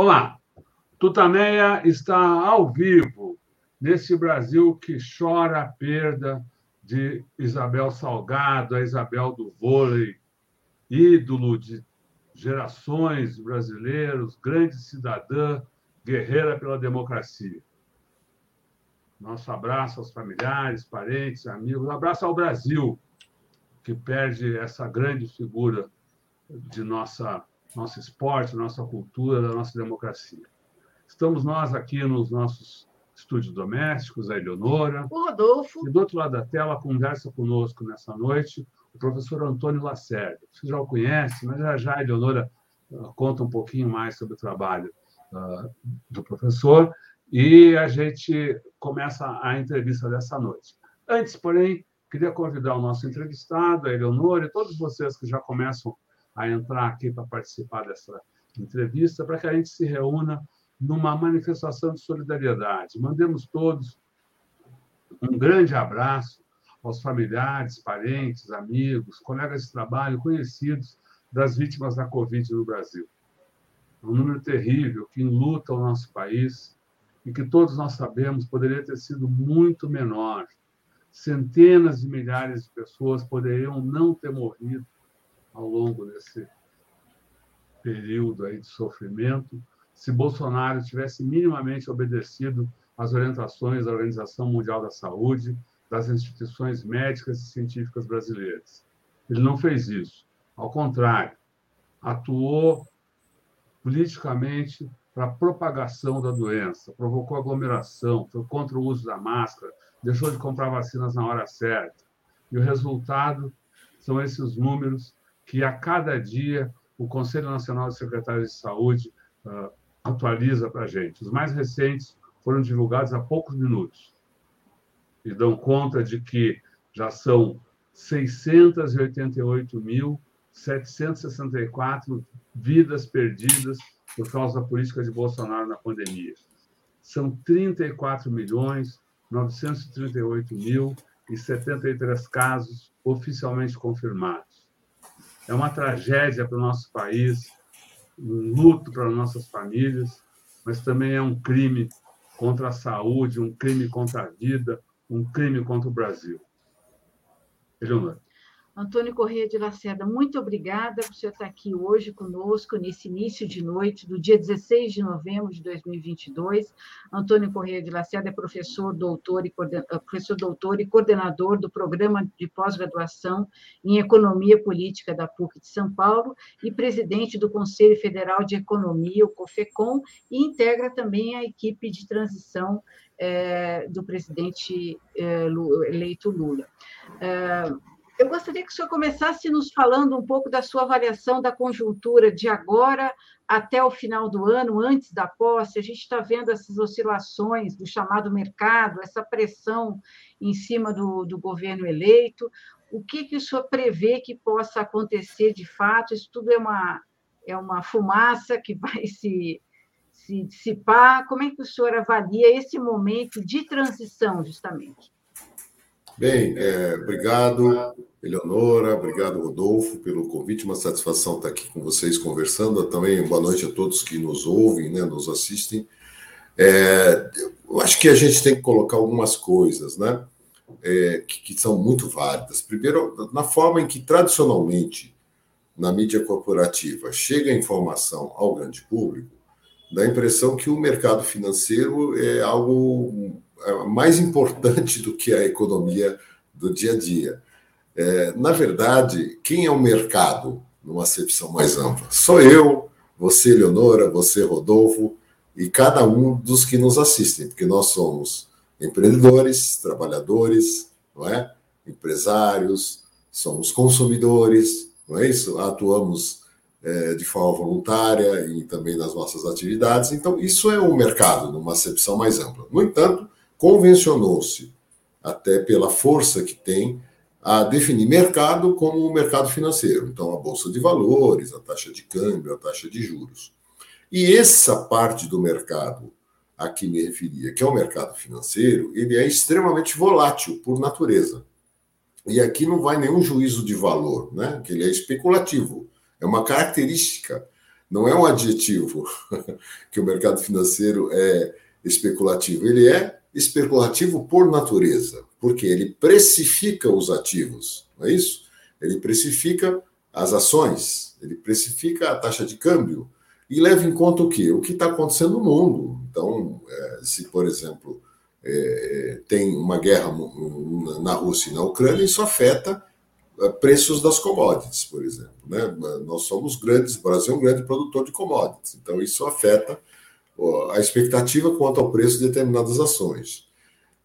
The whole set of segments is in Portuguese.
Olá, Tutameia está ao vivo nesse Brasil que chora a perda de Isabel Salgado, a Isabel do vôlei, ídolo de gerações brasileiros, grande cidadã, guerreira pela democracia. Nosso abraço aos familiares, parentes, amigos, abraço ao Brasil, que perde essa grande figura de nossa nosso esporte, nossa cultura, da nossa democracia. Estamos nós aqui nos nossos estúdios domésticos, a Eleonora. O Rodolfo. E do outro lado da tela, conversa conosco nessa noite o professor Antônio Lacerda. Você já o conhece, mas já já a Eleonora uh, conta um pouquinho mais sobre o trabalho uh, do professor e a gente começa a entrevista dessa noite. Antes, porém, queria convidar o nosso entrevistado, a Eleonora, e todos vocês que já começam a entrar aqui para participar dessa entrevista, para que a gente se reúna numa manifestação de solidariedade. Mandemos todos um grande abraço aos familiares, parentes, amigos, colegas de trabalho, conhecidos das vítimas da Covid no Brasil. É um número terrível que enluta o nosso país e que todos nós sabemos poderia ter sido muito menor. Centenas de milhares de pessoas poderiam não ter morrido ao longo desse período aí de sofrimento, se Bolsonaro tivesse minimamente obedecido às orientações da Organização Mundial da Saúde, das instituições médicas e científicas brasileiras. Ele não fez isso. Ao contrário, atuou politicamente para a propagação da doença, provocou aglomeração, foi contra o uso da máscara, deixou de comprar vacinas na hora certa. E o resultado são esses números que a cada dia o Conselho Nacional de Secretários de Saúde uh, atualiza para a gente. Os mais recentes foram divulgados há poucos minutos e dão conta de que já são 688.764 vidas perdidas por causa da política de Bolsonaro na pandemia. São 34 milhões 938 mil e 73 casos oficialmente confirmados. É uma tragédia para o nosso país, um luto para nossas famílias, mas também é um crime contra a saúde, um crime contra a vida, um crime contra o Brasil. Eleonora. Antônio Corrêa de Lacerda, muito obrigada por você estar aqui hoje conosco, nesse início de noite do dia 16 de novembro de 2022. Antônio Corrêa de Lacerda é professor doutor e, eh, professor doutor e coordenador do Programa de Pós-Graduação em Economia Política da PUC de São Paulo e presidente do Conselho Federal de Economia, o COFECOM, e integra também a equipe de transição é, do presidente é, eleito Lula. Eu gostaria que o senhor começasse nos falando um pouco da sua avaliação da conjuntura de agora até o final do ano, antes da posse. A gente está vendo essas oscilações do chamado mercado, essa pressão em cima do, do governo eleito. O que, que o senhor prevê que possa acontecer de fato? Isso tudo é uma, é uma fumaça que vai se, se dissipar. Como é que o senhor avalia esse momento de transição, justamente? Bem, é, obrigado, Eleonora, obrigado, Rodolfo, pelo convite. Uma satisfação estar aqui com vocês conversando. Também boa noite a todos que nos ouvem, né, nos assistem. É, eu acho que a gente tem que colocar algumas coisas, né, é, que, que são muito válidas. Primeiro, na forma em que tradicionalmente na mídia corporativa chega a informação ao grande público, dá a impressão que o mercado financeiro é algo mais importante do que a economia do dia a dia. É, na verdade, quem é o mercado, numa acepção mais ampla? Sou eu, você, Leonora, você, Rodolfo, e cada um dos que nos assistem, porque nós somos empreendedores, trabalhadores, não é? empresários, somos consumidores, não é isso? Atuamos é, de forma voluntária e também nas nossas atividades. Então, isso é o mercado, numa acepção mais ampla. No entanto, convencionou-se, até pela força que tem, a definir mercado como o mercado financeiro. Então, a bolsa de valores, a taxa de câmbio, a taxa de juros. E essa parte do mercado a que me referia, que é o mercado financeiro, ele é extremamente volátil por natureza. E aqui não vai nenhum juízo de valor, né? que ele é especulativo. É uma característica não é um adjetivo que o mercado financeiro é especulativo. Ele é especulativo por natureza, porque ele precifica os ativos, não é isso? Ele precifica as ações, ele precifica a taxa de câmbio e leva em conta o quê? O que está acontecendo no mundo. Então, é, se, por exemplo, é, tem uma guerra na Rússia e na Ucrânia, isso afeta é, preços das commodities, por exemplo. Né? Nós somos grandes, o Brasil é um grande produtor de commodities, então isso afeta a expectativa quanto ao preço de determinadas ações.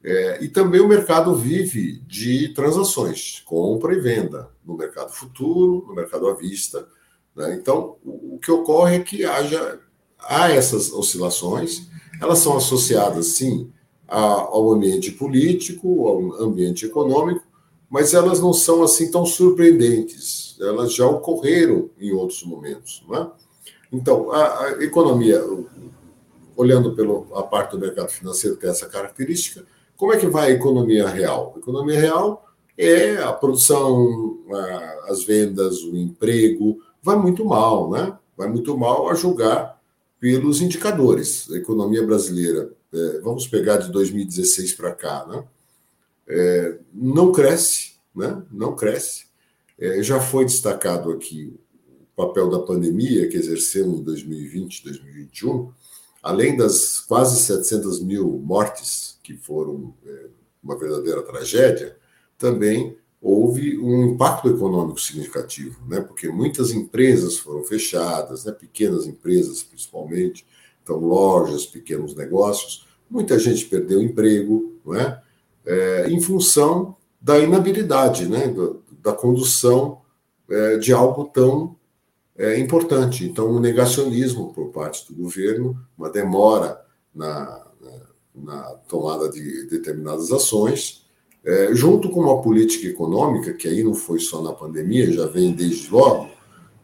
É, e também o mercado vive de transações, compra e venda, no mercado futuro, no mercado à vista. Né? Então, o, que ocorre é que haja há essas oscilações, elas são associadas, sim, a, ao ambiente político, ao ambiente econômico, mas elas não são assim tão surpreendentes. Elas já ocorreram em outros momentos. Não é? Então, a, a economia, olhando pela parte do mercado financeiro, tem essa característica. Como é que vai a economia real? A economia real é a produção, as vendas, o emprego, vai muito mal, né? Vai muito mal a julgar pelos indicadores. A economia brasileira, é, vamos pegar de 2016 para cá, né? É, não cresce, né? Não cresce. É, já foi destacado aqui o papel da pandemia que exercemos em 2020, 2021 além das quase 700 mil mortes, que foram é, uma verdadeira tragédia, também houve um impacto econômico significativo, né? porque muitas empresas foram fechadas, né? pequenas empresas principalmente, então lojas, pequenos negócios, muita gente perdeu emprego, não é? é em função da inabilidade, né? da, da condução é, de algo tão é importante. Então, um negacionismo por parte do governo, uma demora na, na, tomada de determinadas ações, é, junto com uma política econômica, que aí não foi só na pandemia, já vem desde logo,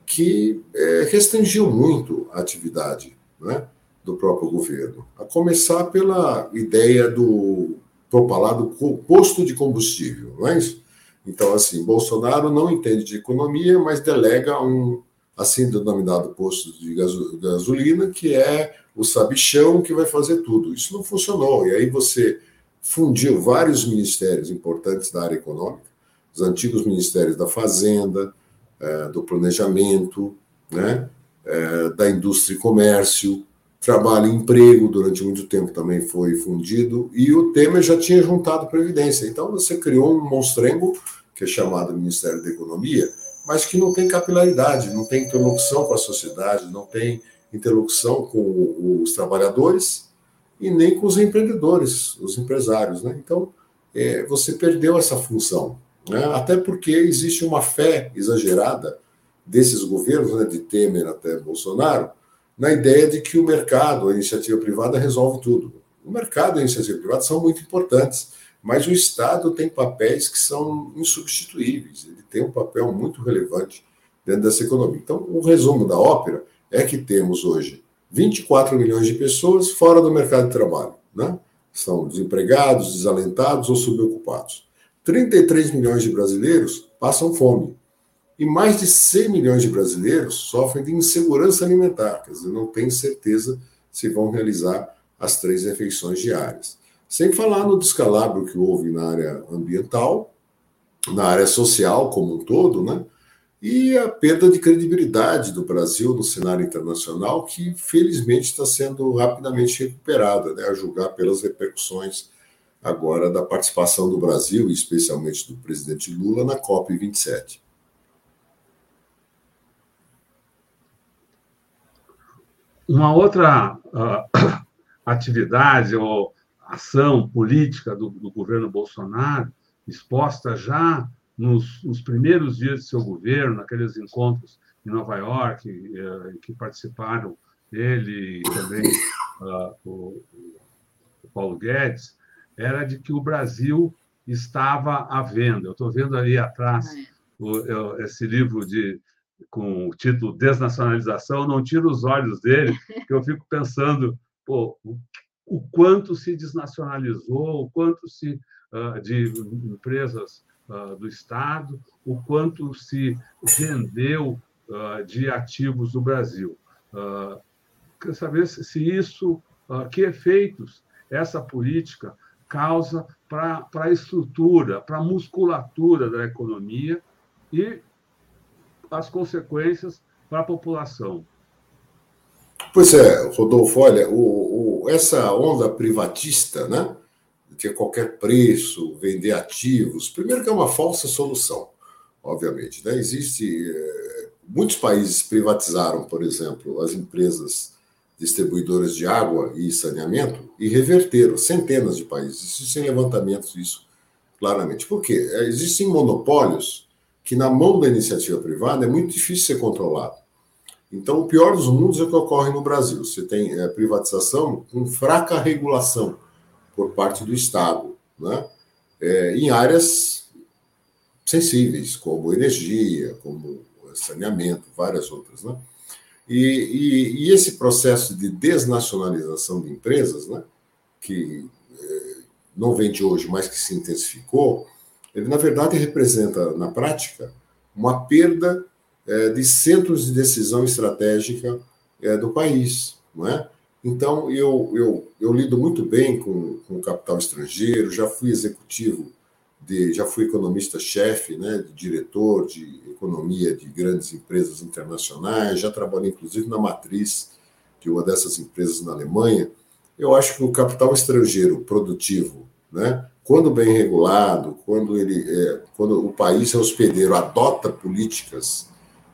que é, restringiu muito a atividade né, do próprio governo. A começar pela ideia do propalado posto de combustível, não é isso? Então, assim, Bolsonaro não entende de economia, mas delega um assim denominado posto de gasolina, que é o sabichão que vai fazer tudo. Isso não funcionou. E aí você fundiu vários ministérios importantes da área econômica, os antigos ministérios da Fazenda, é, do Planejamento, né, é, da Indústria e Comércio, Trabalho e Emprego, durante muito tempo também foi fundido, e o Temer já tinha juntado Previdência. Então você criou um monstrengo, que é chamado Ministério da Economia, mas que não tem capilaridade, não tem interlocução com a sociedade, não tem interlocução com os trabalhadores e nem com os empreendedores, os empresários. Né? Então, é, você perdeu essa função. Né? Até porque existe uma fé exagerada desses governos, né, de Temer até Bolsonaro, na ideia de que o mercado, a iniciativa privada, resolve tudo. O mercado e a iniciativa privada são muito importantes, mas o Estado tem papéis que são insubstituíveis, tem um papel muito relevante dentro dessa economia. Então, o resumo da ópera é que temos hoje 24 milhões de pessoas fora do mercado de trabalho, né? São desempregados, desalentados ou subocupados. 33 milhões de brasileiros passam fome. E mais de 100 milhões de brasileiros sofrem de insegurança alimentar, quer dizer, não têm certeza se vão realizar as três refeições diárias. Sem falar no descalabro que houve na área ambiental, na área social como um todo, né? E a perda de credibilidade do Brasil no cenário internacional, que felizmente está sendo rapidamente recuperada, né, a julgar pelas repercussões agora da participação do Brasil, especialmente do presidente Lula, na COP27. Uma outra uh, atividade ou ação política do, do governo Bolsonaro, exposta já nos, nos, primeiros dias de seu governo, naqueles encontros em Nova York, eh, que participaram ele e também uh, o, o, Paulo Guedes, era de que o Brasil estava à venda. Eu estou vendo ali atrás é. o, esse livro de com o título Desnacionalização, não tiro os olhos dele, que eu fico pensando, pô, o quanto se desnacionalizou, o quanto se de empresas uh, do Estado, o quanto se vendeu uh, de ativos do Brasil. Quer saber se isso, que efeitos essa política causa para a estrutura, para a musculatura da economia e as consequências para a população. Pois é, Rodolfo, olha, o, o, essa onda privatista, né, de a qualquer preço vender ativos, primeiro que é uma falsa solução, obviamente. Né? Existe. É, muitos países privatizaram, por exemplo, as empresas distribuidoras de água e saneamento e reverteram centenas de países. Existem levantamentos disso claramente. Por quê? É, existem monopólios que, na mão da iniciativa privada, é muito difícil ser controlado. Então, o pior dos mundos é o que ocorre no Brasil. Você tem é, privatização com fraca regulação por parte do Estado, né? É, em áreas sensíveis, como energia, como saneamento, várias outras. Né? E, e, e, esse processo de desnacionalização de empresas, né, que é, não vem de hoje, mas que se intensificou, ele, na verdade, representa, na prática, uma perda é, de centros de decisão estratégica é, do país. Não é? Então, eu, eu, eu lido muito bem com, com o capital estrangeiro, já fui executivo, de, já fui economista-chefe, né, diretor de economia de grandes empresas internacionais, já trabalhei, inclusive, na matriz de uma dessas empresas na Alemanha. Eu acho que o capital estrangeiro produtivo, né, quando bem regulado, quando, ele, é, quando o país é hospedeiro adota políticas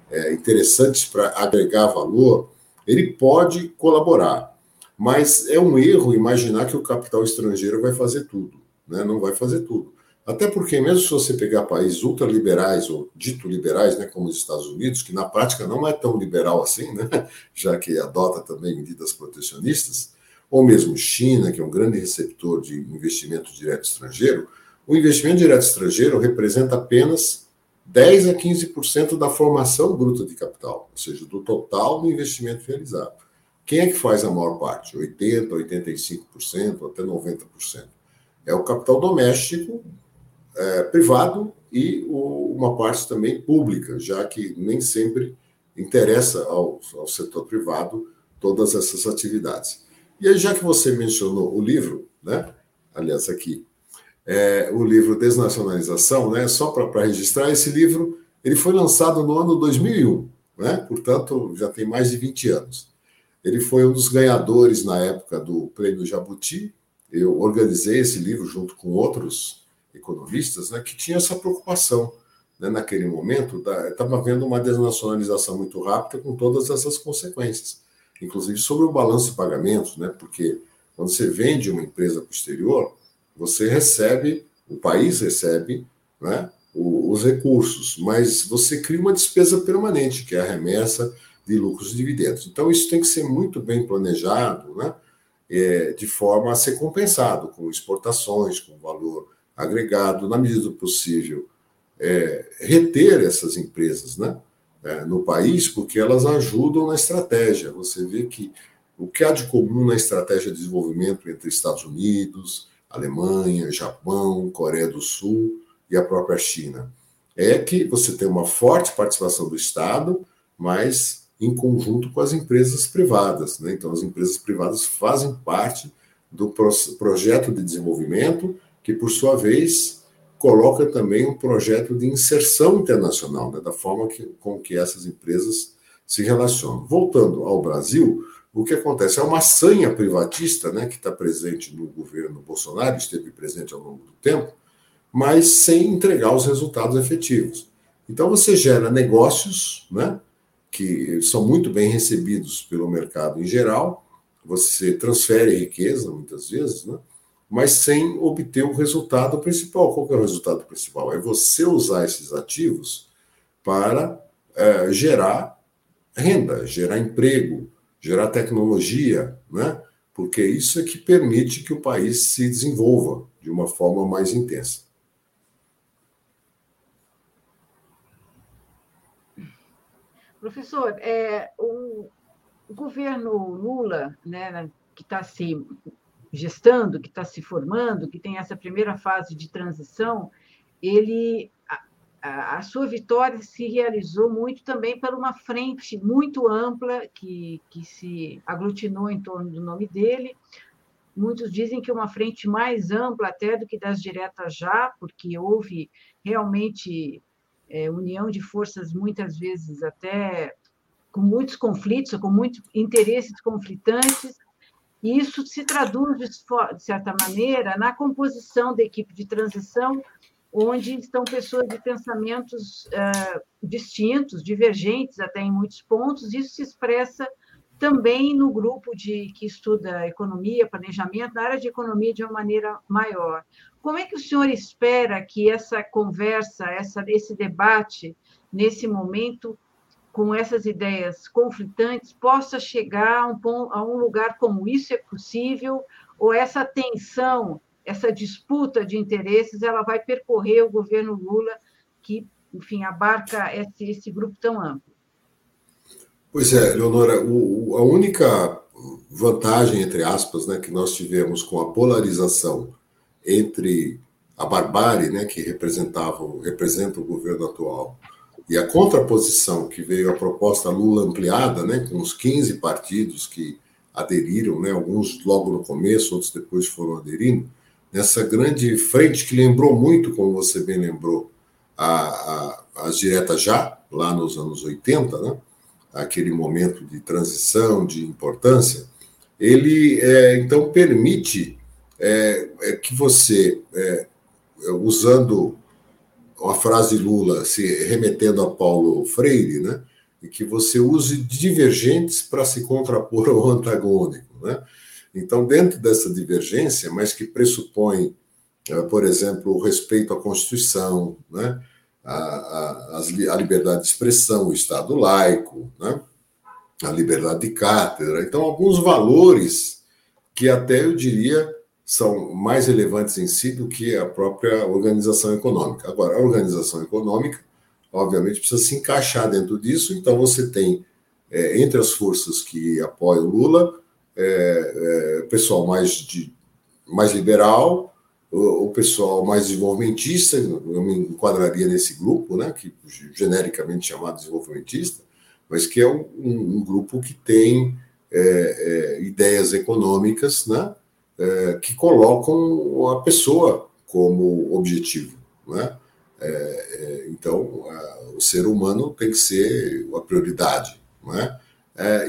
é, interessantes para agregar valor, ele pode colaborar. Mas é um erro imaginar que o capital estrangeiro vai fazer tudo. Né? Não vai fazer tudo. Até porque, mesmo se você pegar países ultraliberais ou dito liberais, né, como os Estados Unidos, que na prática não é tão liberal assim, né, já que adota também medidas protecionistas, ou mesmo China, que é um grande receptor de investimento direto estrangeiro, o investimento direto estrangeiro representa apenas 10 a 15% da formação bruta de capital, ou seja, do total do investimento realizado. Quem é que faz a maior parte? 80%, 85%, até 90%. É o capital doméstico, é, privado e o, uma parte também pública, já que nem sempre interessa ao, ao setor privado todas essas atividades. E aí, já que você mencionou o livro, né? Aliás, aqui, é, o livro Desnacionalização, né? Só para registrar, esse livro ele foi lançado no ano 2001, né? Portanto, já tem mais de 20 anos. Ele foi um dos ganhadores na época do Prêmio Jabuti. Eu organizei esse livro junto com outros economistas, né? Que tinham essa preocupação. Né, naquele momento, estava havendo uma desnacionalização muito rápida com todas essas consequências inclusive sobre o balanço de pagamentos, né? Porque quando você vende uma empresa para o exterior, você recebe, o país recebe, né? os recursos, mas você cria uma despesa permanente, que é a remessa de lucros e dividendos. Então, isso tem que ser muito bem planejado, né? É, de forma a ser compensado com exportações, com valor agregado, na medida do possível, é, reter essas empresas, né? é, no país, porque elas ajudam na estratégia. Você vê que o que há de comum na estratégia de desenvolvimento entre Estados Unidos, Alemanha, Japão, Coreia do Sul e a própria China é que você tem uma forte participação do Estado, mas em conjunto com as empresas privadas. Né? Então, as empresas privadas fazem parte do projeto de desenvolvimento, que, por sua vez, coloca também um projeto de inserção internacional, né, da forma que, com que essas empresas se relacionam. Voltando ao Brasil, o que acontece? É uma sanha privatista né, que está presente no governo Bolsonaro, esteve presente ao longo do tempo, mas sem entregar os resultados efetivos. Então, você gera negócios né, que são muito bem recebidos pelo mercado em geral, você transfere riqueza, muitas vezes, né? mas sem obter o resultado principal. Qual é o resultado principal? É você usar esses ativos para é, gerar renda, gerar emprego, gerar tecnologia, né? porque isso é que permite que o país se desenvolva de uma forma mais intensa. Professor, é, o, governo Lula, né, que está se gestando, que está se formando, que tem essa primeira fase de transição, ele a, a sua vitória se realizou muito também por uma frente muito ampla que, que se aglutinou em torno do nome dele. Muitos dizem que uma frente mais ampla até do que das diretas já, porque houve realmente é, união de forças, muitas vezes até com muitos conflitos, com muitos interesses conflitantes, e isso se traduz, de certa maneira, na composição da equipe de transição, onde estão pessoas de pensamentos uh, distintos, divergentes até em muitos pontos. Isso se expressa também no grupo de que estuda economia, planejamento, na área de economia de uma maneira maior. Como é que o senhor espera que essa conversa, essa, esse debate, nesse momento, com essas ideias conflitantes, possa chegar a um, a um lugar como isso é possível, ou essa tensão, essa disputa de interesses, ela vai percorrer o governo Lula, que, enfim, abarca esse, esse grupo tão amplo? Pois é, Leonora, o, a única vantagem, entre aspas, né, que nós tivemos com a polarização entre a barbárie, né, que representava, representa o governo atual, e a contraposição que veio a proposta Lula ampliada, né, com os 15 partidos que aderiram, né, alguns logo no começo, outros depois foram aderindo, nessa grande frente que lembrou muito, como você bem lembrou, a, a, as diretas já, lá nos anos 80, né, aquele momento de transição, de importância, ele é, então permite é, é que você, é, usando a frase Lula, se remetendo a Paulo Freire, né, que você use divergentes para se contrapor ao antagônico. Né? Então, dentro dessa divergência, mas que pressupõe, é, por exemplo, o respeito à Constituição, né? a, a, a liberdade de expressão, o Estado laico, né? a liberdade de cátedra. Então, alguns valores que até eu diria são mais relevantes em si do que a própria organização econômica. Agora, a organização econômica, obviamente, precisa se encaixar dentro disso, então você tem, é, entre as forças que apoiam Lula, é, é, pessoal mais, de, mais liberal, o, pessoal mais desenvolvimentista, eu me enquadraria nesse grupo, né, que genericamente chamado desenvolvimentista, mas que é um, um grupo que tem é, é, ideias econômicas né, é, que colocam a pessoa como objetivo. Né? É, é, então, a, o ser humano tem que ser a prioridade. Né?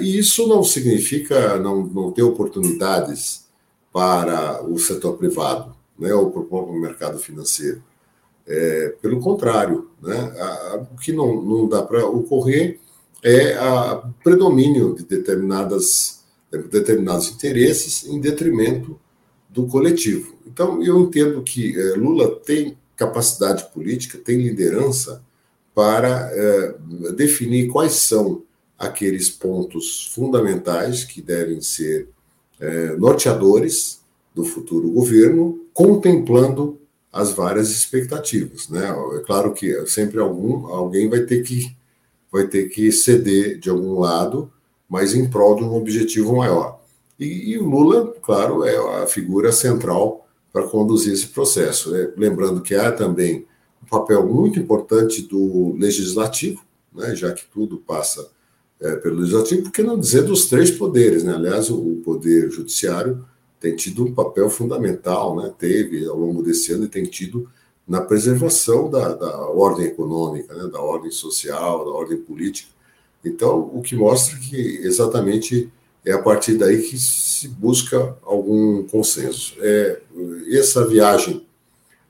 e isso não significa não, não ter oportunidades para o setor privado né, ou para o próprio mercado financeiro. É, pelo contrário, né, a, o que não, não dá para ocorrer é o predomínio de determinadas, determinados interesses em detrimento do coletivo. Então, eu entendo que é, Lula tem capacidade política, tem liderança para é, definir quais são aqueles pontos fundamentais que devem ser é, norteadores do futuro governo, contemplando as várias expectativas. Né? É claro que sempre algum, alguém vai ter que vai ter que ceder de algum lado, mas em prol de um objetivo maior. E, e o Lula, claro, é a figura central para conduzir esse processo. Né? Lembrando que há também um papel muito importante do legislativo, né? já que tudo passa é, pelo legislativo, por que não dizer dos três poderes? Né? Aliás, o poder judiciário tem tido um papel fundamental, né? teve ao longo desse ano e tem tido na preservação da, da ordem econômica, né? da ordem social, da ordem política. Então, o que mostra que exatamente é a partir daí que se busca algum consenso. É, essa viagem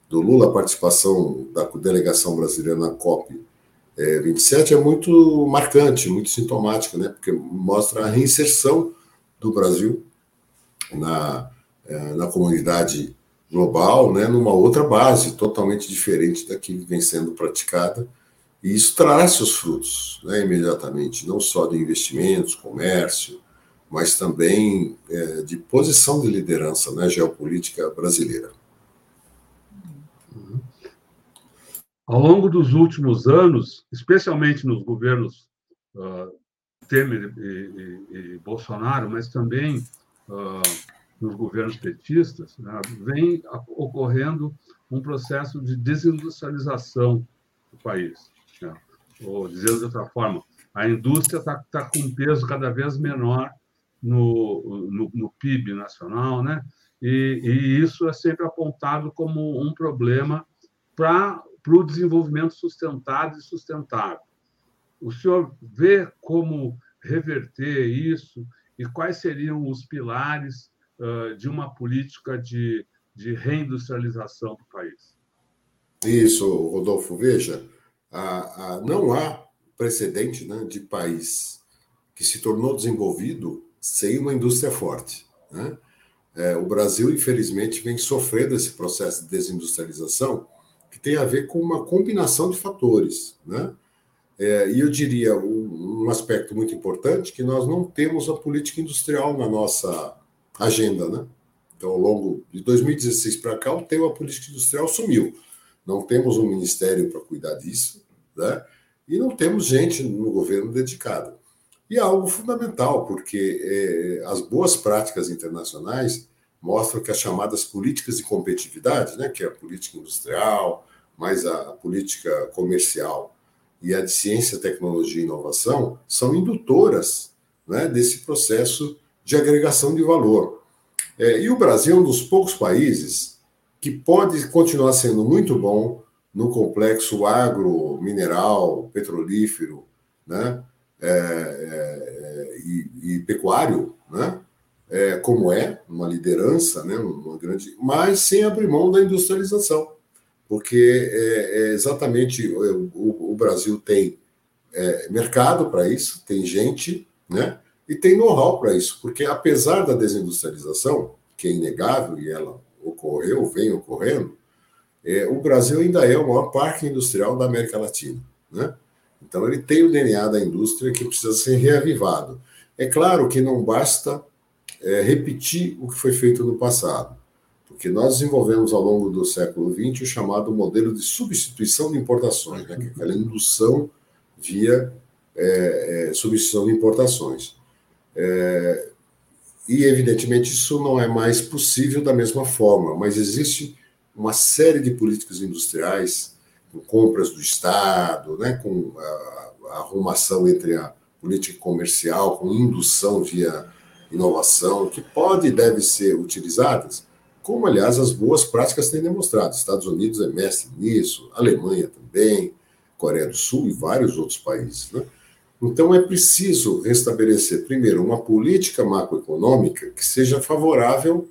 do Lula, a participação da delegação brasileira na COP é, 27 é muito marcante, muito sintomática, né? porque mostra a reinserção do Brasil na, é, na comunidade global, né, numa outra base totalmente diferente da que vem sendo praticada. E isso trará seus frutos né, imediatamente, não só de investimentos, comércio, mas também é, de posição de liderança na né, geopolítica brasileira. Uhum. Ao longo dos últimos anos, especialmente nos governos uh, Temer e, e, e, Bolsonaro, mas também uh, nos governos petistas, né, vem ocorrendo um processo de desindustrialização do país. Ou, dizendo de outra forma, a indústria está tá com um peso cada vez menor no, no, no PIB nacional, né? E, e, isso é sempre apontado como um problema para o desenvolvimento sustentado e sustentável. O senhor vê como reverter isso e quais seriam os pilares uh, de uma política de, de reindustrialização do país? Isso, Rodolfo. Veja, a, a, não há precedente né, de país que se tornou desenvolvido sem uma indústria forte. Né? É, o Brasil, infelizmente, vem sofrendo esse processo de desindustrialização que tem a ver com uma combinação de fatores. Né? É, e eu diria um, um, aspecto muito importante que nós não temos a política industrial na nossa agenda. Né? Então, ao longo de 2016 para cá, o tema política industrial sumiu. Não temos um ministério para cuidar disso, né? e não temos gente no governo dedicada. E é algo fundamental, porque é, as boas práticas internacionais mostram que as chamadas políticas de competitividade, né, que é a política industrial, mais a política comercial e a de ciência, tecnologia e inovação, são indutoras né, desse processo de agregação de valor. É, e o Brasil é um dos poucos países que pode continuar sendo muito bom no complexo agro, mineral, petrolífero, né? É, é, e, e, pecuário, né? É, como é, uma liderança, né? uma grande, mas sem abrir mão da industrialização, porque é, é exatamente o, o, Brasil tem é, mercado para isso, tem gente, né? e tem know-how para isso, porque apesar da desindustrialização, que é inegável e ela ocorreu, vem ocorrendo, é, o Brasil ainda é o maior parque industrial da América Latina. Né? Então, ele tem o DNA da indústria que precisa ser reavivado. É claro que não basta é, repetir o que foi feito no passado, porque nós desenvolvemos ao longo do século XX o chamado modelo de substituição de importações, né? que é aquela indução via é, é, substituição de importações. É, e, evidentemente, isso não é mais possível da mesma forma, mas existe uma série de políticas industriais, com compras do Estado, né, com a, a arrumação entre a política comercial, com indução via inovação, que pode e deve ser utilizadas, como, aliás, as boas práticas têm demonstrado. Estados Unidos é mestre nisso, Alemanha também, Coreia do Sul e vários outros países. Né? Então, é preciso restabelecer, primeiro, uma política macroeconômica que seja favorável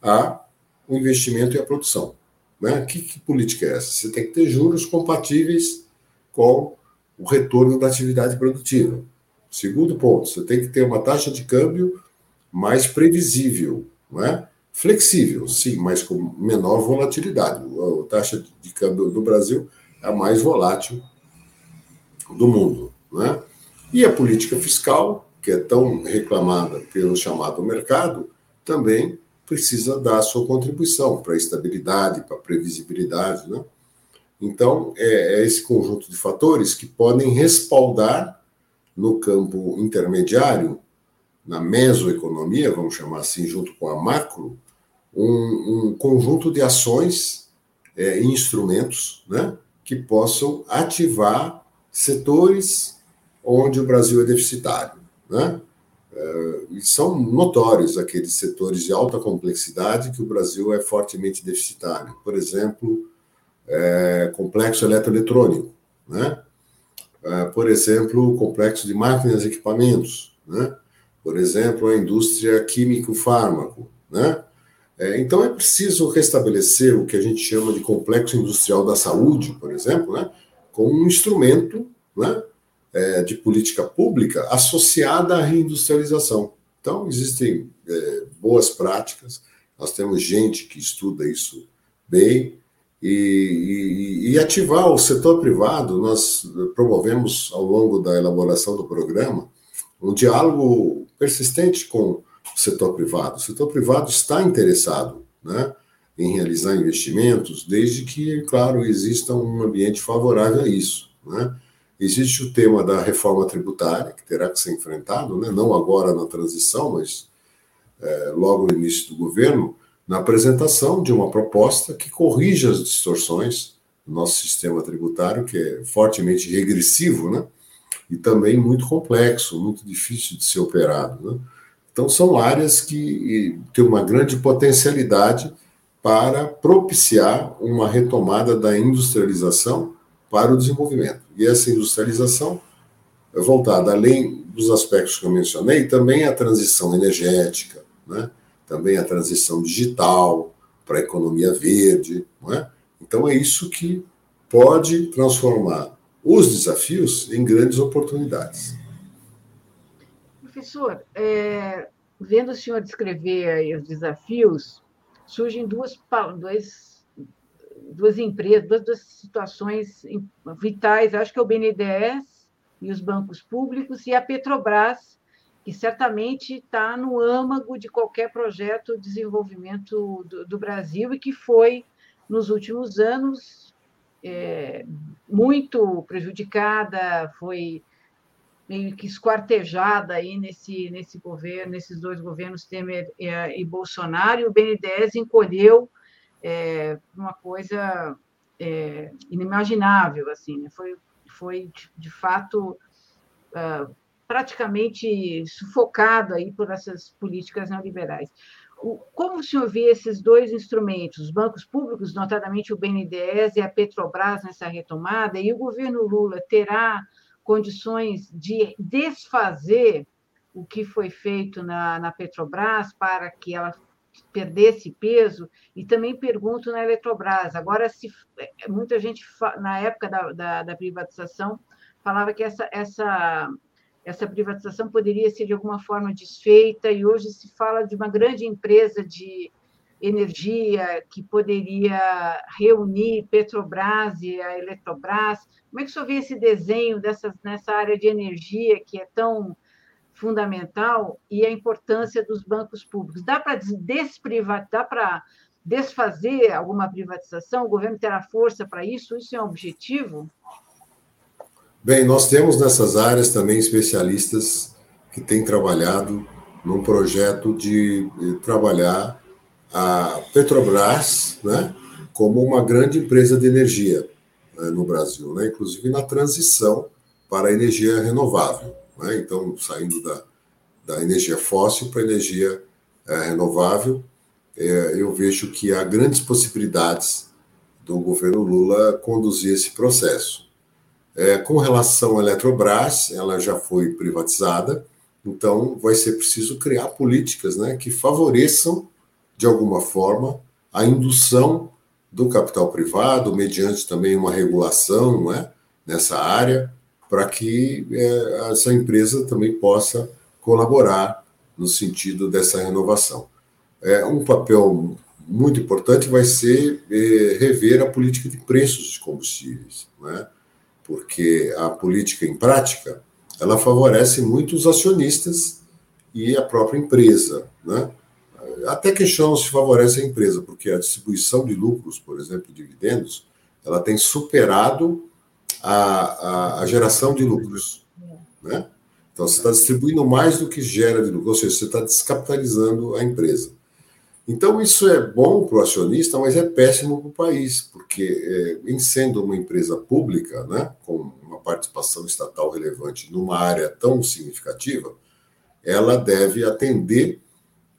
ao investimento e à produção. Né? Que, que política é essa? Você tem que ter juros compatíveis com o retorno da atividade produtiva. Segundo ponto, você tem que ter uma taxa de câmbio mais previsível, não é? flexível, sim, mas com menor volatilidade. A taxa de câmbio do Brasil é a mais volátil do mundo. Não é? E a política fiscal, que é tão reclamada pelo chamado mercado, também precisa dar a sua contribuição para a estabilidade, para a previsibilidade. Né? Então, é, é esse conjunto de fatores que podem respaldar no campo intermediário, na mesoeconomia, vamos chamar assim, junto com a macro, um, um conjunto de ações é, e instrumentos né, que possam ativar setores onde o Brasil é deficitário. Né? Eh, e são notórios aqueles setores de alta complexidade que o Brasil é fortemente deficitário. Por exemplo, é, complexo eletroeletrônico, né? É, por exemplo, o complexo de máquinas e equipamentos, né? Por exemplo, a indústria químico-fármaco, né? É, então é preciso restabelecer o que a gente chama de complexo industrial da saúde, por exemplo, né? Como um instrumento, né? É, de política pública associada à reindustrialização. Então, existem é, boas práticas, nós temos gente que estuda isso bem, e, e, e, ativar o setor privado, nós promovemos ao longo da elaboração do programa um diálogo persistente com o setor privado. O setor privado está interessado né, em realizar investimentos, desde que, claro, exista um ambiente favorável a isso. Né? Existe o tema da reforma tributária, que terá que ser enfrentado, né? não agora na transição, mas é, logo no início do governo, na apresentação de uma proposta que corrija as distorções do nosso sistema tributário, que é fortemente regressivo, né? E também muito complexo, muito difícil de ser operado. Né? Então, são áreas que têm uma grande potencialidade para propiciar uma retomada da industrialização para o desenvolvimento. E essa industrialização é voltada, além dos aspectos que eu mencionei, também a transição energética, né? também a transição digital para a economia verde. É? Então, é isso que pode transformar os desafios em grandes oportunidades. Professor, é, vendo o senhor descrever os desafios, surgem duas, duas, duas empresas, duas, duas situações vitais. Acho que é o BNDES e os bancos públicos e a Petrobras, que certamente está no âmago de qualquer projeto de desenvolvimento do, do Brasil e que foi, nos últimos anos, é, muito prejudicada, foi meio que esquartejada aí nesse, nesse governo, nesses dois governos, Temer e, Bolsonaro, e o BNDES encolheu é, uma coisa é, inimaginável, assim, né? foi, foi de fato uh, praticamente sufocado aí por essas políticas neoliberais. O, como o senhor vê esses dois instrumentos, os bancos públicos, notadamente o BNDES e a Petrobras nessa retomada, e o governo Lula terá condições de desfazer o que foi feito na, na Petrobras para que ela perdesse peso e também pergunto na Eletrobras. Agora, se muita gente na época da, da, da, privatização falava que essa, essa, essa privatização poderia ser de alguma forma desfeita e hoje se fala de uma grande empresa de energia que poderia reunir Petrobras e a Eletrobras. Como é que o senhor vê esse desenho dessas, nessa área de energia que é tão fundamental e a importância dos bancos públicos? Dá para desprivatizar, para desfazer alguma privatização? O governo terá força para isso? Isso é um objetivo? Bem, nós temos nessas áreas também especialistas que têm trabalhado num projeto de trabalhar a Petrobras né, como uma grande empresa de energia né, no Brasil, né, inclusive na transição para a energia renovável. Né, então, saindo da, da energia fóssil para a energia é, renovável, é, eu vejo que há grandes possibilidades do governo Lula conduzir esse processo. É, com relação à Eletrobras, ela já foi privatizada, então vai ser preciso criar políticas né, que favoreçam de alguma forma, a indução do capital privado, mediante também uma regulação não é, nessa área, para que é, essa empresa também possa colaborar no sentido dessa renovação. É, um papel muito importante vai ser é, rever a política de preços de combustíveis, é? porque a política em prática ela favorece muito os acionistas e a própria empresa, né? até questionam se favorece a empresa, porque a distribuição de lucros, por exemplo, dividendos, ela tem superado a, a, a geração de lucros. Né? Então, você está distribuindo mais do que gera de lucro, ou seja, você está descapitalizando a empresa. Então, isso é bom para o acionista, mas é péssimo para o país, porque, é, em sendo uma empresa pública, né, com uma participação estatal relevante numa área tão significativa, ela deve atender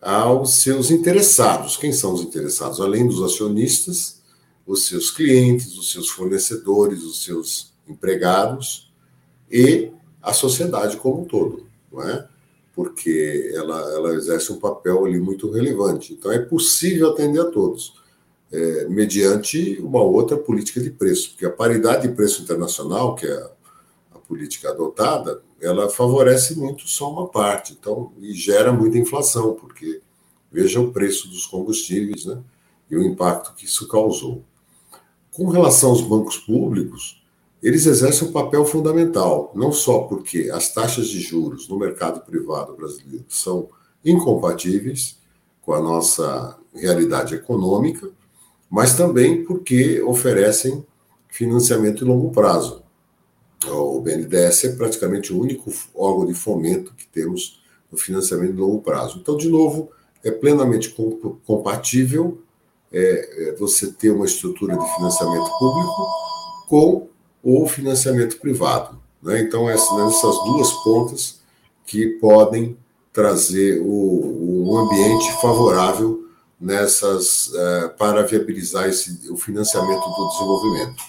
aos seus interessados. Quem são os interessados? Além dos acionistas, os seus clientes, os seus fornecedores, os seus empregados e a sociedade como um todo, não é? Porque ela, ela exerce um papel ali muito relevante. Então, é possível atender a todos, é, mediante uma outra política de preço, porque a paridade de preço internacional, que é a, a política adotada, ela favorece muito só uma parte, então, e gera muita inflação, porque veja o preço dos combustíveis, né, e o impacto que isso causou. Com relação aos bancos públicos, eles exercem um papel fundamental, não só porque as taxas de juros no mercado privado brasileiro são incompatíveis com a nossa realidade econômica, mas também porque oferecem financiamento de longo prazo. O BNDES é praticamente o único órgão de fomento que temos no financiamento de longo prazo. Então, de novo, é plenamente compatível é, é você ter uma estrutura de financiamento público com o financiamento privado. Né? Então, essas, duas pontas que podem trazer o, um ambiente favorável nessas é, para viabilizar esse, o financiamento do desenvolvimento.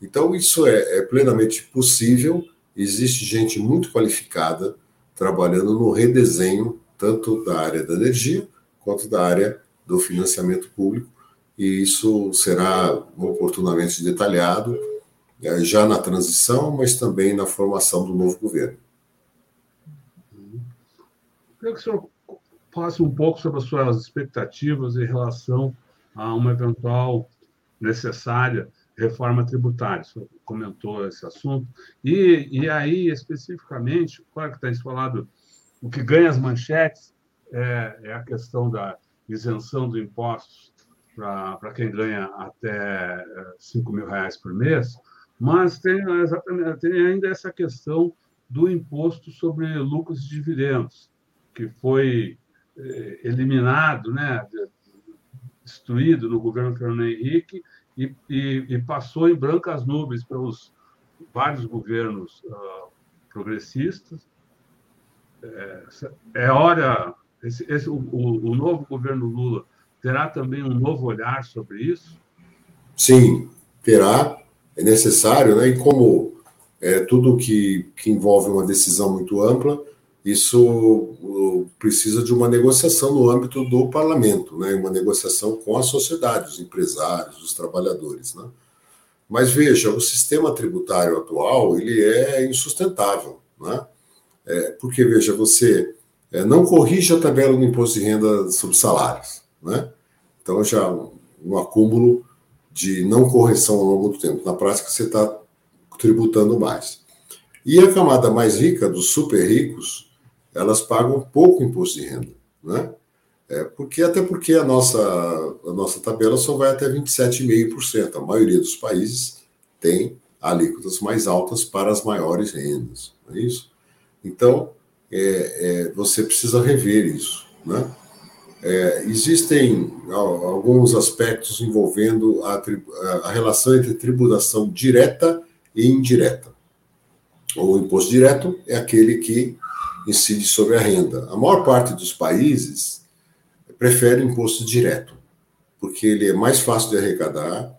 Então, isso é, é plenamente possível. Existe gente muito qualificada trabalhando no redesenho tanto da área da energia quanto da área do financiamento público, e isso será oportunamente detalhado já na transição, mas também na formação do novo governo. Queria que o senhor falasse um pouco sobre as suas expectativas em relação a uma eventual necessária reforma tributária. O senhor comentou esse assunto. E, e aí, especificamente, claro que tem falado, o que ganha as manchetes é, é a questão da isenção dos impostos para quem ganha até 5 mil reais por mês, mas tem, tem ainda essa questão do imposto sobre lucros e dividendos, que foi eh, eliminado, né, destruído no governo Fernando Henrique e, e, e, passou em brancas nuvens pelos vários governos uh, progressistas. É, é hora, esse, esse, o, o novo governo Lula terá também um novo olhar sobre isso? Sim, terá é necessário, né? E como é, tudo que, que envolve uma decisão muito ampla, isso precisa de uma negociação no âmbito do parlamento, né? Uma negociação com a sociedade, os empresários, os trabalhadores, né? Mas veja, o sistema tributário atual ele é insustentável, né? É, porque veja, você é, não corrige a tabela do imposto de renda sobre salários, né? Então já um, um acúmulo de não correção ao longo do tempo. Na prática, você está tributando mais. E a camada mais rica, dos super ricos, elas pagam pouco imposto de renda, né? É, porque, até porque a nossa, a nossa tabela só vai até 27,5%. A maioria dos países tem alíquotas mais altas para as maiores rendas, não é isso? Então, é, é, você precisa rever isso, né? É, existem alguns aspectos envolvendo a, a, relação entre tributação direta e indireta. O imposto direto é aquele que incide sobre a renda. A maior parte dos países prefere imposto direto, porque ele é mais fácil de arrecadar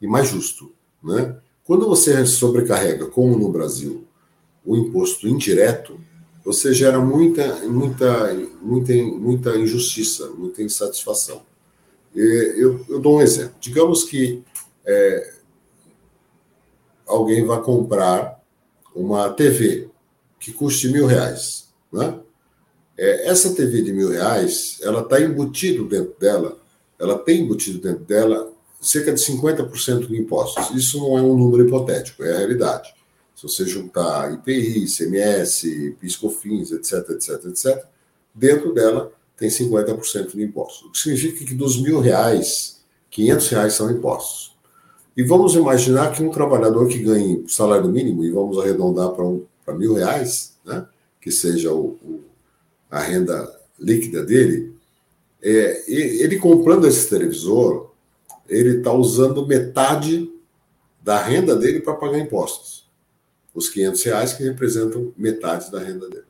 e mais justo. Né? Quando você sobrecarrega, como no Brasil, o imposto indireto, você gera muita, muita, muita, muita injustiça, muita insatisfação. Eu, eu dou um exemplo. Digamos que é, alguém vai comprar uma TV que custe mil reais, né? É, essa TV de mil reais, ela está embutido dentro dela, ela tem embutido dentro dela cerca de 50% de impostos. Isso não é um número hipotético, é a realidade. Se você juntar IPI, ICMS, PiscoFins, etc, etc, etc, dentro dela tem 50% de impostos. O que significa que dos mil reais, 500 reais são impostos. E vamos imaginar que um trabalhador que ganhe salário mínimo, e vamos arredondar para um, mil reais, né, que seja o, o, a renda líquida dele, é, ele comprando esse televisor, ele está usando metade da renda dele para pagar impostos os 500 reais que representam metade da renda dele.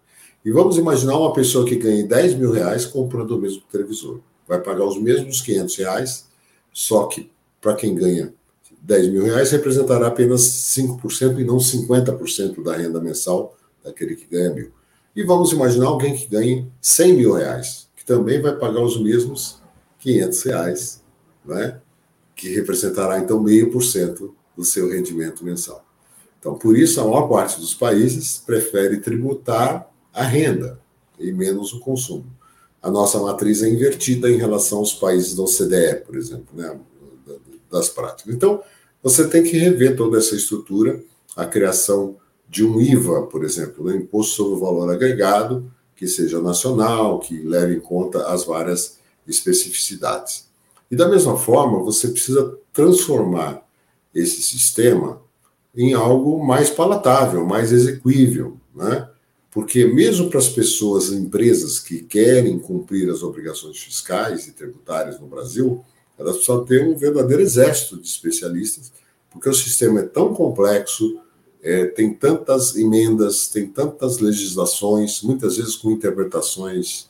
E vamos imaginar uma pessoa que ganhe 10 mil reais comprando o mesmo televisor. Vai pagar os mesmos 500 reais, só que para quem ganha 10 mil reais representará apenas 5% e não 50% da renda mensal daquele que ganha mil. E vamos imaginar alguém que ganhe 100 mil reais, que também vai pagar os mesmos 500 reais, né? que representará então meio por cento do seu rendimento mensal. Então, por isso, a maior parte dos países prefere tributar a renda e menos o consumo. A nossa matriz é invertida em relação aos países da OCDE, por exemplo, né, das práticas. Então, você tem que rever toda essa estrutura, a criação de um IVA, por exemplo, né, Imposto sobre o Valor Agregado, que seja nacional, que leve em conta as várias especificidades. E da mesma forma, você precisa transformar esse sistema em algo mais palatável, mais execuível, né? Porque mesmo para as pessoas, empresas que querem cumprir as obrigações fiscais e tributárias no Brasil, elas precisam ter um verdadeiro exército de especialistas, porque o sistema é tão complexo, é, tem tantas emendas, tem tantas legislações, muitas vezes com interpretações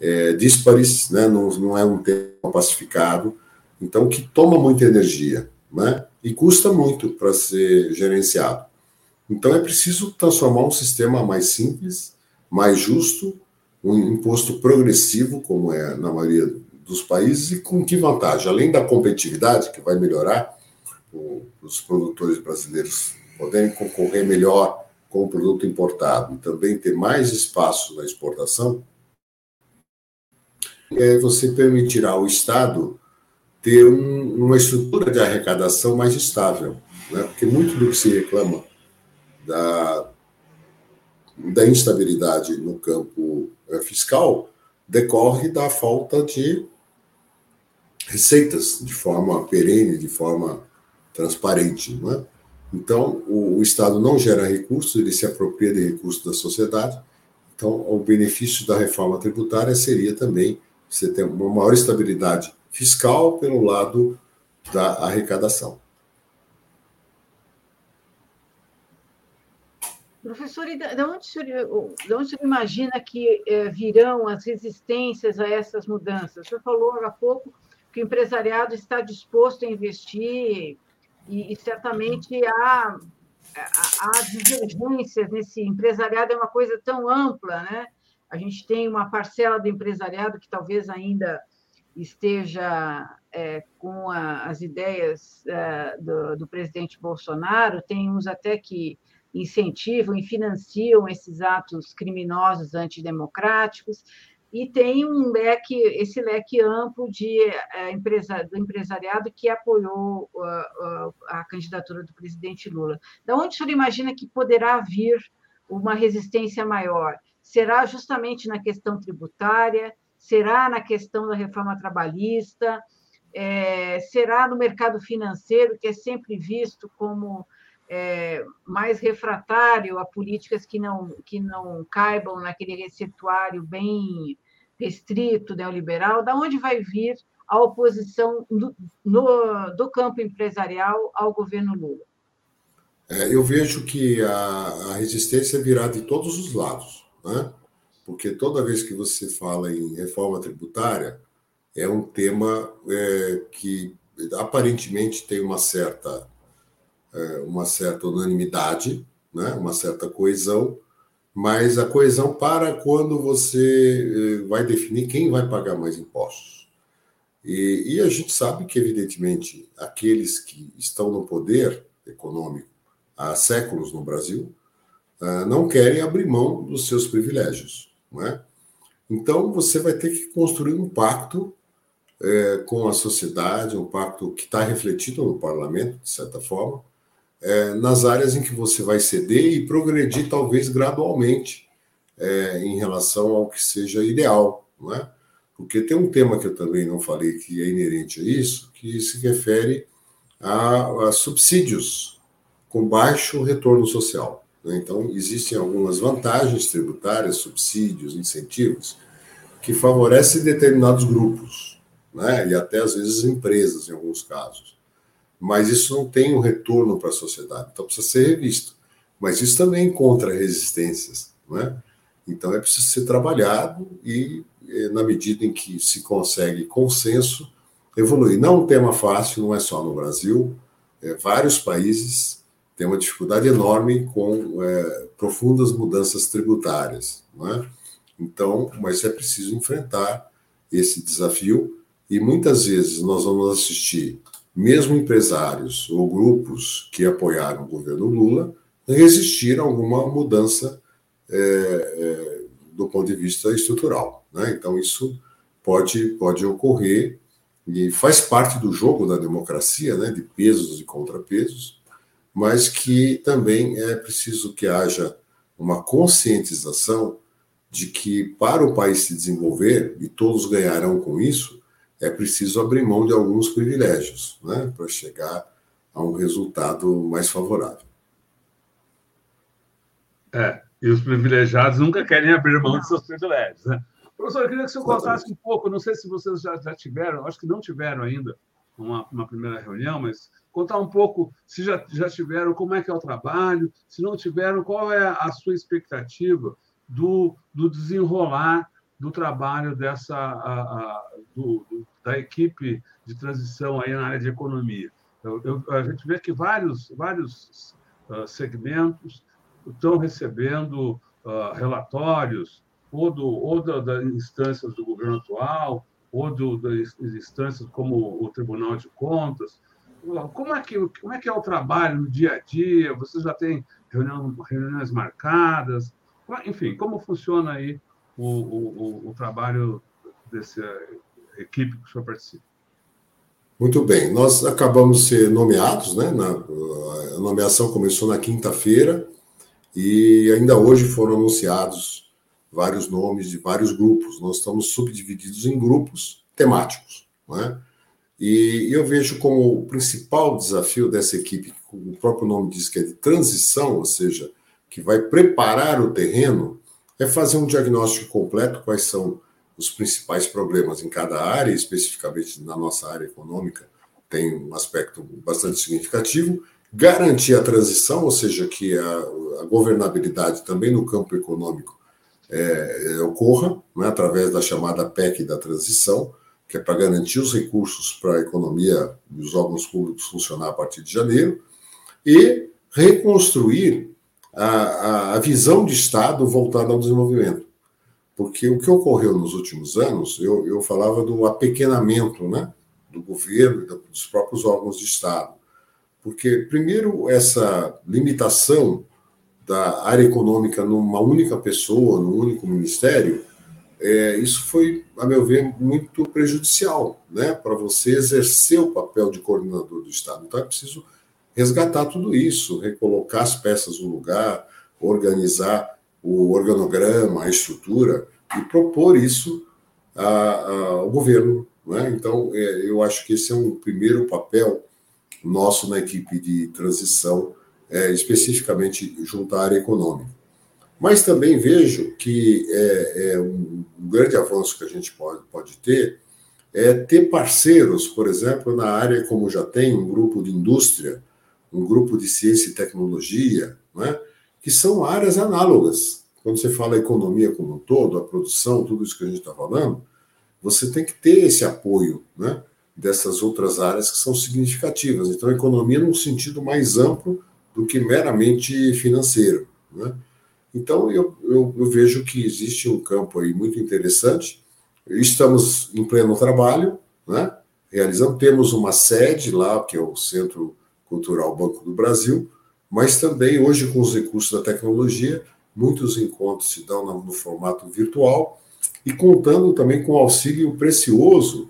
é, díspares, né? não, não é um tema pacificado, então que toma muita energia né? E custa muito para ser gerenciado. Então é preciso transformar um sistema mais simples, mais justo, um imposto progressivo, como é na maioria dos países, e com que vantagem? Além da competitividade, que vai melhorar, os produtores brasileiros poderem concorrer melhor com o produto importado e também ter mais espaço na exportação, é, você permitirá ao Estado ter um, uma estrutura de arrecadação mais estável, né? porque muito do que se reclama da, da instabilidade no campo é, fiscal decorre da falta de receitas de forma perene, de forma transparente. Não é? Então, o, o, Estado não gera recursos, ele se apropria de recursos da sociedade. Então, o benefício da reforma tributária seria também você ter uma maior estabilidade fiscal pelo lado da arrecadação. Professor, e de onde senhor, de onde o senhor imagina que eh, virão as resistências a essas mudanças? O senhor falou há pouco que o empresariado está disposto a investir e, e certamente há, há, há divergências nesse empresariado, é uma coisa tão ampla, né? A gente tem uma parcela do empresariado que talvez ainda esteja é, com a, as ideias é, do, do, presidente Bolsonaro, tem uns até que incentivam e financiam esses atos criminosos antidemocráticos, e tem um leque, esse leque amplo de é, empresa, do empresariado que apoiou a candidatura do presidente Lula. Da onde o senhor imagina que poderá vir uma resistência maior? Será justamente na questão tributária? Será na questão da reforma trabalhista? É, será no mercado financeiro, que é sempre visto como é, mais refratário a políticas que não, que não caibam naquele receituário bem restrito, neoliberal, da onde vai vir a oposição do, no, do campo empresarial ao governo Lula? É, eu vejo que a, a, resistência virá de todos os lados, né? Porque toda vez que você fala em reforma tributária, é um tema é, que aparentemente tem uma certa é, uma certa unanimidade, né? uma certa coesão, mas a coesão para quando você eh, vai definir quem vai pagar mais impostos. E, e, a gente sabe que, evidentemente, aqueles que estão no poder econômico há séculos no Brasil ah, não querem abrir mão dos seus privilégios. Não é? Então, você vai ter que construir um pacto é, com a sociedade, um pacto que está refletido no parlamento, de certa forma, é, nas áreas em que você vai ceder e progredir, talvez gradualmente, é, em relação ao que seja ideal, não é? Porque tem um tema que eu também não falei que é inerente a isso, que se refere a, a subsídios com baixo retorno social. Né? Então, existem algumas vantagens tributárias, subsídios, incentivos, que favorecem determinados grupos, né? e até às vezes empresas, em alguns casos mas isso não tem um retorno para a sociedade, então precisa ser revisto. Mas isso também encontra resistências, não é? Então é preciso ser trabalhado e, na medida em que se consegue consenso, evoluir. Não é um tema fácil, não é só no Brasil, é, vários países têm uma dificuldade enorme com é, profundas mudanças tributárias, é? Então, mas é preciso enfrentar esse desafio e muitas vezes nós vamos assistir mesmo empresários ou grupos que apoiaram o governo Lula resistiram a alguma mudança é, é, do ponto de vista estrutural. Né? Então, isso pode, pode ocorrer e faz parte do jogo da democracia, né? de pesos e contrapesos, mas que também é preciso que haja uma conscientização de que, para o país se desenvolver, e todos ganharão com isso, é preciso abrir mão de alguns privilégios né, para chegar a um resultado mais favorável. É, e os privilegiados nunca querem abrir mão de seus privilégios. Né? Professor, eu queria que o senhor contasse um pouco, não sei se vocês já, já tiveram, acho que não tiveram ainda uma, uma, primeira reunião, mas contar um pouco se já, já tiveram, como é que é o trabalho, se não tiveram, qual é a sua expectativa do, do desenrolar do trabalho dessa a, a, do, do, da equipe de transição aí na área de economia. Eu, eu, a gente vê que vários, vários uh, segmentos estão recebendo uh, relatórios ou, do, ou da, das instâncias do governo atual, ou do, das instâncias como o Tribunal de Contas. Como é que, como é, que é o trabalho no dia a dia? Você já tem reunião, reuniões marcadas? Enfim, como funciona aí o, o, o trabalho dessa equipe que o senhor participa? Muito bem, nós acabamos de ser nomeados, né? Na, a nomeação começou na quinta-feira e ainda hoje foram anunciados vários nomes de vários grupos. Nós estamos subdivididos em grupos temáticos, né? E eu vejo como o principal desafio dessa equipe, o próprio nome diz que é de transição, ou seja, que vai preparar o terreno, é fazer um diagnóstico completo quais são os principais problemas em cada área, especificamente na nossa área econômica, tem um aspecto bastante significativo, garantir a transição, ou seja, que a, a governabilidade também no campo econômico é, é, ocorra, né, através da chamada PEC da transição, que é para garantir os recursos para a economia e os órgãos públicos funcionar a partir de janeiro, e reconstruir a, a, visão de Estado voltada ao desenvolvimento. Porque o que ocorreu nos últimos anos, eu, eu falava do apequenamento né, do governo e dos próprios órgãos de Estado. Porque, primeiro, essa limitação da área econômica numa única pessoa, num único ministério, é, isso foi, a meu ver, muito prejudicial né, para você exercer o papel de coordenador do Estado. Então é preciso resgatar tudo isso, recolocar as peças no lugar, organizar o organograma, a estrutura e propor isso a, a, ao governo. Né? Então, é, eu acho que esse é um primeiro papel nosso na equipe de transição, é, especificamente junto à área econômica. Mas também vejo que é, é um, grande avanço que a gente pode, pode ter é ter parceiros, por exemplo, na área como já tem um grupo de indústria, um grupo de ciência e tecnologia, né, que são áreas análogas. Quando você fala economia como um todo, a produção, tudo isso que a gente está falando, você tem que ter esse apoio né, dessas outras áreas que são significativas. Então, economia num sentido mais amplo do que meramente financeiro. Né? Então, eu, eu, eu vejo que existe um campo aí muito interessante. Estamos em pleno trabalho, né? realizando, temos uma sede lá, que é o Centro Cultural Banco do Brasil, mas também hoje com os recursos da tecnologia, muitos encontros se dão no, formato virtual e contando também com o auxílio precioso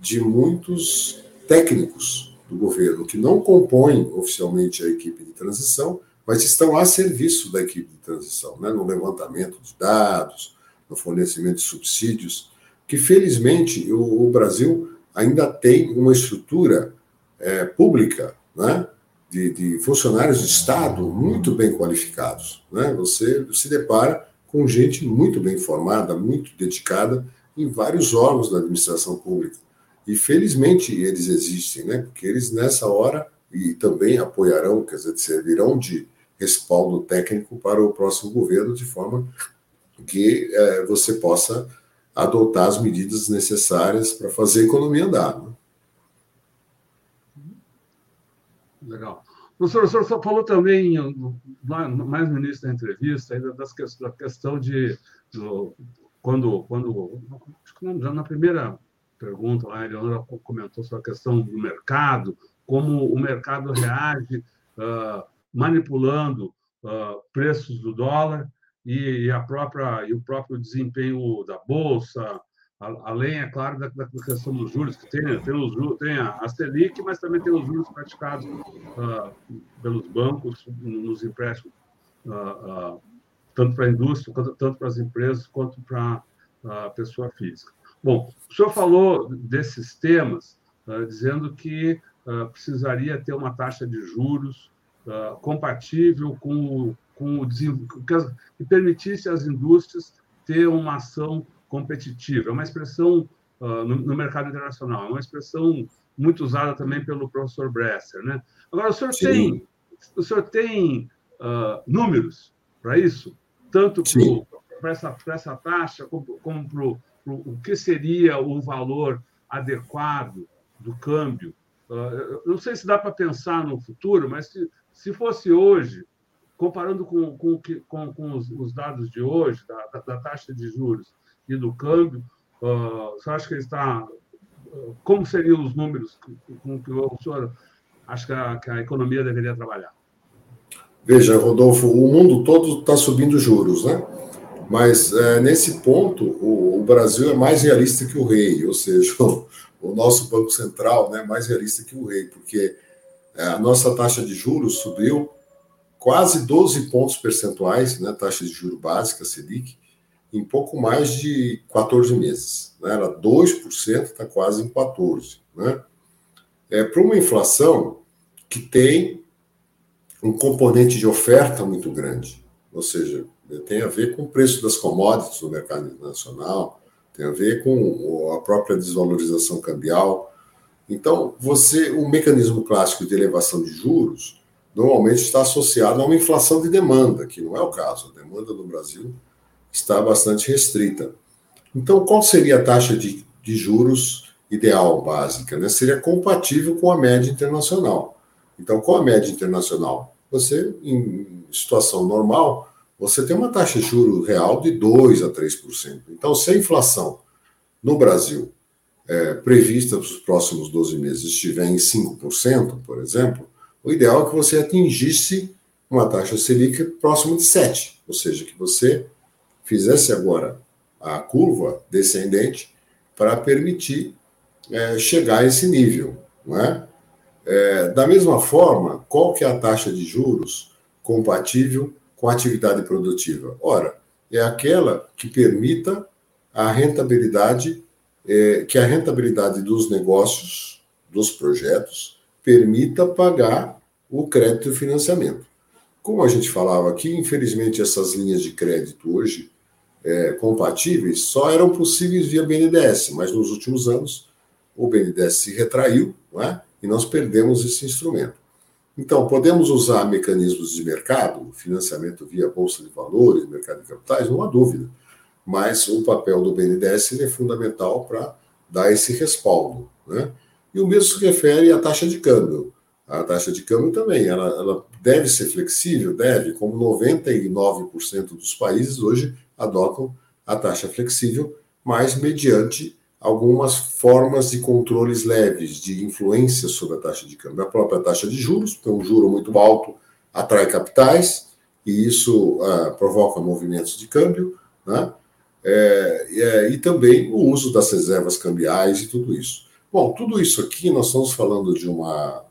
de muitos técnicos do governo que não compõem oficialmente a equipe de transição, mas estão a serviço da equipe de transição, né, no levantamento de dados, no fornecimento de subsídios, que felizmente o, o Brasil ainda tem uma estrutura é, pública né, de, de, funcionários de Estado muito bem qualificados. Né? Você se depara com gente muito bem formada, muito dedicada em vários órgãos da administração pública. E felizmente eles existem, né? porque eles nessa hora e também apoiarão, quer dizer, servirão de respaldo técnico para o próximo governo, de forma que é, você possa adotar as medidas necessárias para fazer a economia andar. Né? Legal. Professor, o senhor falou também, mais no início da entrevista, ainda das da questão de do, quando, quando já na primeira pergunta, lá, a Eleonora comentou sobre a questão do mercado, como o mercado reage uh, manipulando uh, preços do dólar e, e, a própria, e o próprio desempenho da Bolsa, além, é claro, da, da, questão dos juros, que tem, tem, os, tem a, a Selic, mas também tem os juros praticados uh, pelos bancos nos empréstimos, uh, uh, tanto para a indústria, quanto, tanto para as empresas, quanto para a pessoa física. Bom, o senhor falou desses temas, dizendo que precisaria ter uma taxa de juros compatível com, com o que, que permitisse às indústrias ter uma ação competitiva. É uma expressão uh, no, no, mercado internacional, é uma expressão muito usada também pelo professor Bresser. Né? Agora, o senhor Sim. tem, o senhor tem uh, números para isso? Tanto para essa, essa taxa, como, como para o que seria o valor adequado do câmbio. Uh, não sei se dá para pensar no futuro, mas se, se fosse hoje, comparando com, com, com, com os, os, dados de hoje, da, da, da, taxa de juros e do câmbio, uh, você acha que está. Uh, como seriam os números com que o senhor acha que a, que a economia deveria trabalhar? Veja, Rodolfo, o mundo todo está subindo juros, né? Mas é, nesse ponto, o, o, Brasil é mais realista que o rei, ou seja, o, o nosso Banco Central né, é mais realista que o rei, porque a nossa taxa de juros subiu quase 12 pontos percentuais, né, taxa de juros básica, Selic, em pouco mais de 14 meses. Né? Era 2%, está quase em 14%. Né? É, Para uma inflação que tem um componente de oferta muito grande, ou seja, tem a ver com o preço das commodities no mercado internacional, tem a ver com a própria desvalorização cambial. Então, você, o mecanismo clássico de elevação de juros normalmente está associado a uma inflação de demanda, que não é o caso. A demanda no Brasil está bastante restrita. Então, qual seria a taxa de, de juros ideal, básica? Né? Seria compatível com a média internacional. Então, com a média internacional? Você, em situação normal, você tem uma taxa de juro real de 2% a 3%. Então, se a inflação no Brasil é, prevista para os próximos 12 meses estiver em 5%, por exemplo, o ideal é que você atingisse uma taxa Selic próxima de 7%, ou seja, que você fizesse agora a curva descendente para permitir é, chegar a esse nível. Não é? é? da mesma forma, qual que é a taxa de juros compatível com a atividade produtiva? Ora, é aquela que permita a rentabilidade, é, que a rentabilidade dos negócios, dos projetos, permita pagar o crédito e o financiamento. Como a gente falava aqui, infelizmente essas linhas de crédito hoje é, compatíveis só eram possíveis via BNDES, mas nos últimos anos o BNDES se retraiu é? e nós perdemos esse instrumento. Então, podemos usar mecanismos de mercado, financiamento via Bolsa de Valores, mercado de capitais, não há dúvida. Mas o papel do BNDES é fundamental para dar esse respaldo. Né? E o mesmo se refere à taxa de câmbio. A taxa de câmbio também, ela, ela deve ser flexível, deve, como 99% dos países hoje adotam a taxa flexível, mas mediante algumas formas de controles leves, de influência sobre a taxa de câmbio. A própria taxa de juros, porque um juro muito alto atrai capitais, e isso uh, provoca movimentos de câmbio, né? É, é, e também o uso das reservas cambiais e tudo isso. Bom, tudo isso aqui nós estamos falando de uma,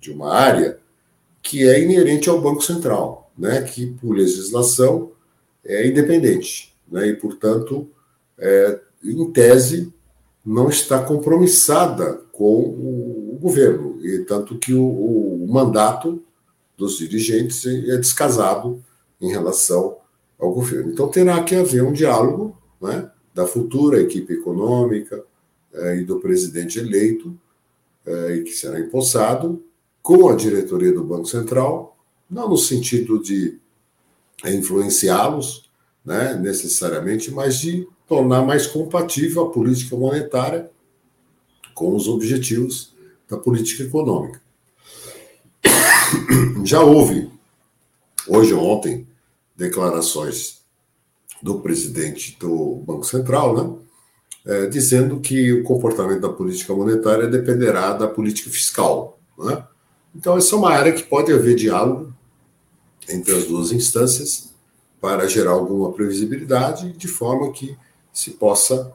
de uma área que é inerente ao Banco Central, né? que, por legislação, é independente, né? e, portanto, é, em tese, não está compromissada com o, o governo, e tanto que o, o, mandato dos dirigentes é descasado em relação ao governo. Então terá que haver um diálogo né, da futura equipe econômica é, e do presidente eleito, é, e que será empossado, com a diretoria do Banco Central, não no sentido de influenciá-los né, necessariamente, mas de tornar mais compatível a política monetária com os objetivos da política econômica. Já houve, hoje ou ontem, declarações do presidente do Banco Central, né, é, dizendo que o comportamento da política monetária dependerá da política fiscal. Né? Então, essa é uma área que pode haver diálogo entre as duas instâncias para gerar alguma previsibilidade, de forma que se possa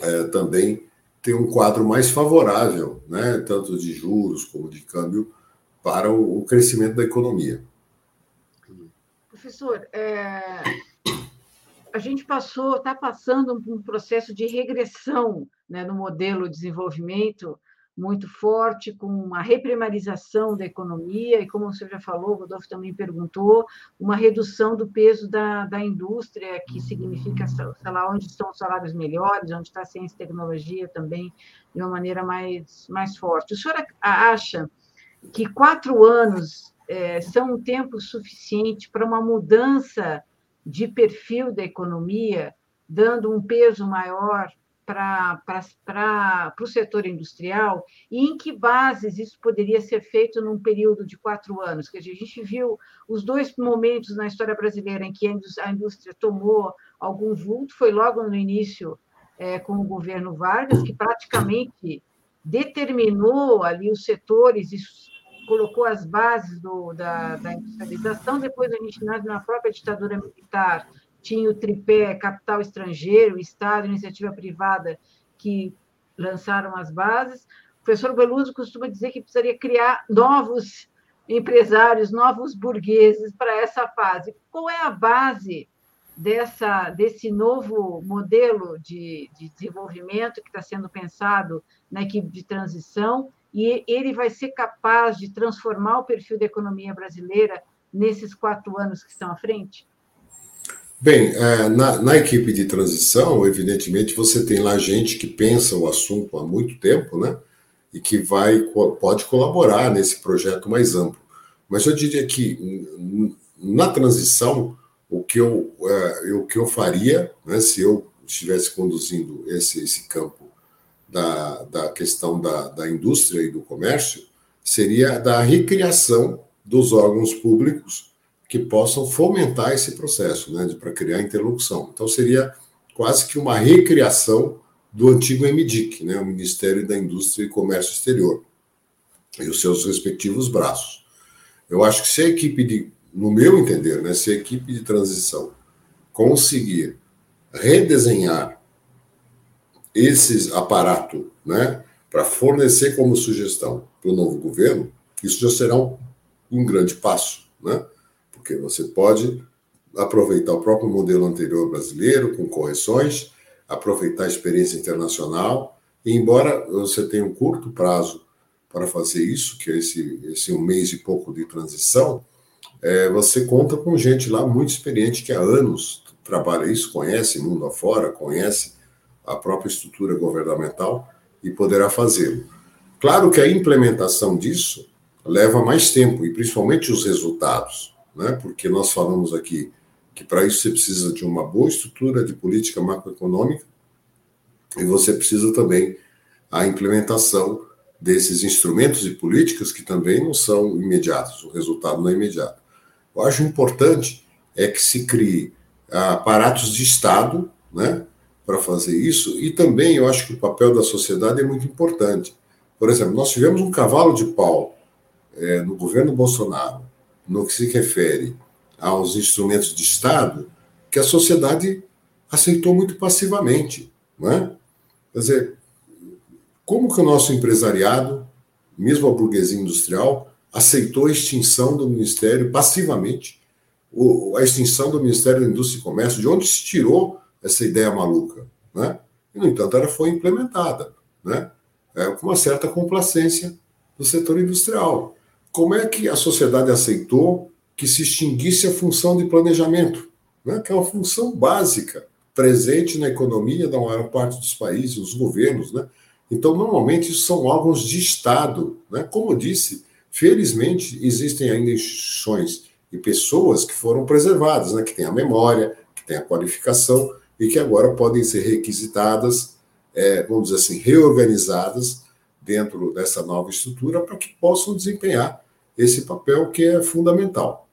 é, também ter um quadro mais favorável, né, tanto de juros como de câmbio, para o, o crescimento da economia. Professor, é, a gente passou, está passando um processo de regressão né, no modelo de desenvolvimento muito forte, com uma reprimarização da economia, e como você já falou, o Rodolfo também perguntou, uma redução do peso da, da indústria, que significa, sei lá, onde estão os salários melhores, onde está a ciência e tecnologia também, de uma maneira mais, mais forte. O senhor acha que quatro anos é, são um tempo suficiente para uma mudança de perfil da economia, dando um peso maior para o setor industrial e em que bases isso poderia ser feito num período de quatro anos? Que a gente viu os dois momentos na história brasileira em que a indústria tomou algum vulto, foi logo no início é, com o governo Vargas, que praticamente determinou ali os setores e colocou as bases do, da, da industrialização, depois a gente, na própria ditadura militar, tinha o tripé capital estrangeiro, Estado, iniciativa privada, que lançaram as bases. O professor Beluso costuma dizer que precisaria criar novos empresários, novos burgueses para essa fase. Qual é a base dessa, desse novo modelo de, de desenvolvimento que está sendo pensado na equipe de transição? E ele vai ser capaz de transformar o perfil da economia brasileira nesses quatro anos que estão à frente? Bem, é, na, na, equipe de transição, evidentemente, você tem lá gente que pensa o assunto há muito tempo, né? E que vai pode colaborar nesse projeto mais amplo. Mas eu diria que na transição, o que eu, é, o que eu faria, né, se eu estivesse conduzindo esse, esse campo da, da questão da, da indústria e do comércio, seria da recriação dos órgãos públicos que possam fomentar esse processo, né, para criar interlocução. Então, seria quase que uma recriação do antigo MDIC, né, o Ministério da Indústria e Comércio Exterior, e os seus respectivos braços. Eu acho que se a equipe de, no meu entender, né, se a equipe de transição conseguir redesenhar esses aparato, né, para fornecer como sugestão para o novo governo, isso já será um, um grande passo, né? porque você pode aproveitar o próprio modelo anterior brasileiro, com correções, aproveitar a experiência internacional, e embora você tenha um curto prazo para fazer isso, que é esse, esse um mês e pouco de transição, é, você conta com gente lá muito experiente que há anos trabalha isso, conhece mundo afora, conhece a própria estrutura governamental e poderá fazê-lo. Claro que a implementação disso leva mais tempo e principalmente os resultados né? porque nós falamos aqui que para isso você precisa de uma boa estrutura de política macroeconômica e você precisa também a implementação desses instrumentos e políticas que também não são imediatos, o resultado não é imediato. Eu acho importante é que se crie aparatos de Estado, né, para fazer isso, e também eu acho que o papel da sociedade é muito importante. Por exemplo, nós tivemos um cavalo de pau é, no governo Bolsonaro, no que se refere aos instrumentos de Estado, que a sociedade aceitou muito passivamente. Não é? Quer dizer, como que o nosso empresariado, mesmo a burguesia industrial, aceitou a extinção do Ministério passivamente, a extinção do Ministério da Indústria e Comércio, de onde se tirou essa ideia maluca? Né? E, no entanto, ela foi implementada né? É, com uma certa complacência do setor industrial como é que a sociedade aceitou que se extinguisse a função de planejamento, né, que é uma função básica, presente na economia da maior parte dos países, os governos. Né? Então, normalmente, isso são órgãos de Estado. Né? Como eu disse, felizmente, existem ainda instituições e pessoas que foram preservadas, né? que têm a memória, que têm a qualificação e que agora podem ser requisitadas, é, vamos dizer assim, reorganizadas dentro dessa nova estrutura para que possam desempenhar esse papel que é fundamental.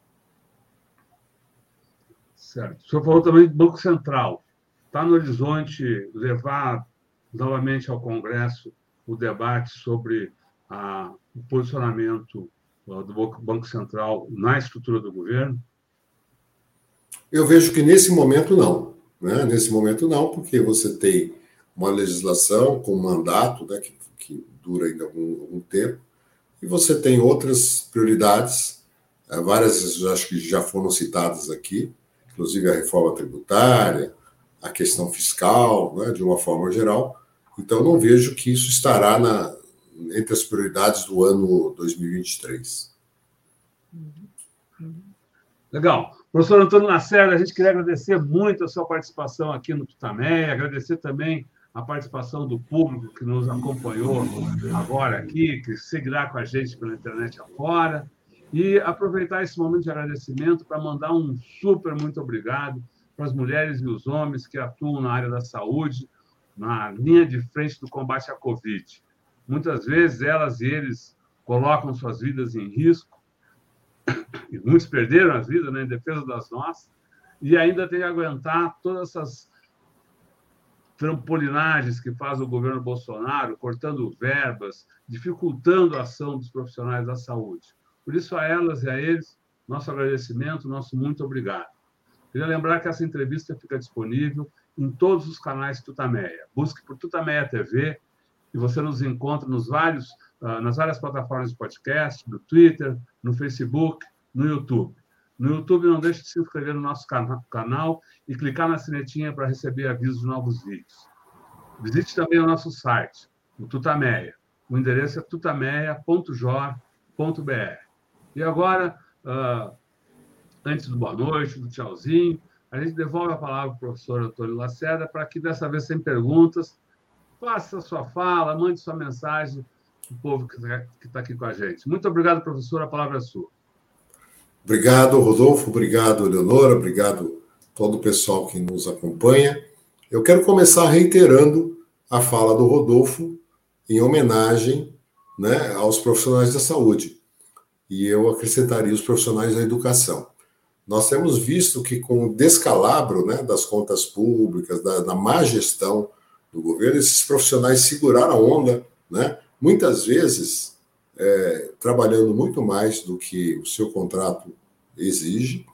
Certo. O senhor falou também do Banco Central. Está no horizonte levar novamente ao Congresso o debate sobre a, o posicionamento do Banco Central na estrutura do governo? Eu vejo que nesse momento não. Né? Nesse momento não, porque você tem uma legislação com mandato né, que, que dura ainda algum, algum tempo, e você tem outras prioridades, eh, várias acho que já foram citadas aqui, inclusive a reforma tributária, a questão fiscal, né, de uma forma geral. Então, não vejo que isso estará na, entre as prioridades do ano 2023. Legal. Professor Antônio Lacerda, a gente queria agradecer muito a sua participação aqui no Tutameia, agradecer também a participação do público que nos acompanhou agora aqui, que seguirá com a gente pela internet afora, e aproveitar esse momento de agradecimento para mandar um super muito obrigado para as mulheres e os homens que atuam na área da saúde, na linha de frente do combate à Covid. Muitas vezes elas e eles colocam suas vidas em risco, e muitos perderam as vidas né, em defesa das nossas, e ainda tem que aguentar todas essas trampolinagens que faz o governo Bolsonaro, cortando verbas, dificultando a ação dos profissionais da saúde. Por isso, a elas e a eles, nosso agradecimento, nosso muito obrigado. Queria lembrar que essa entrevista fica disponível em todos os canais Tutameia. Busque por Tutameia TV e você nos encontra nos vários, ah, nas várias plataformas de podcast, no Twitter, no Facebook, no YouTube. No YouTube, não deixe de se inscrever no nosso canal e clicar na sinetinha para receber avisos de novos vídeos. Visite também o nosso site, o Tutameia. O endereço é tutameia.jor.br. E agora, uh, antes do boa noite, do tchauzinho, a gente devolve a palavra ao professor Antônio Lacerda para que, dessa vez, sem perguntas, faça sua fala, mande sua mensagem o povo que está aqui com a gente. Muito obrigado, professor. A palavra é sua. Obrigado, Rodolfo. Obrigado, Leonora. Obrigado todo o pessoal que nos acompanha. Eu quero começar reiterando a fala do Rodolfo em homenagem né, aos profissionais da saúde. E eu acrescentaria os profissionais da educação. Nós temos visto que, com o descalabro né, das contas públicas, da, da má gestão do governo, esses profissionais seguraram a onda, né, muitas vezes é, trabalhando muito mais do que o seu contrato exige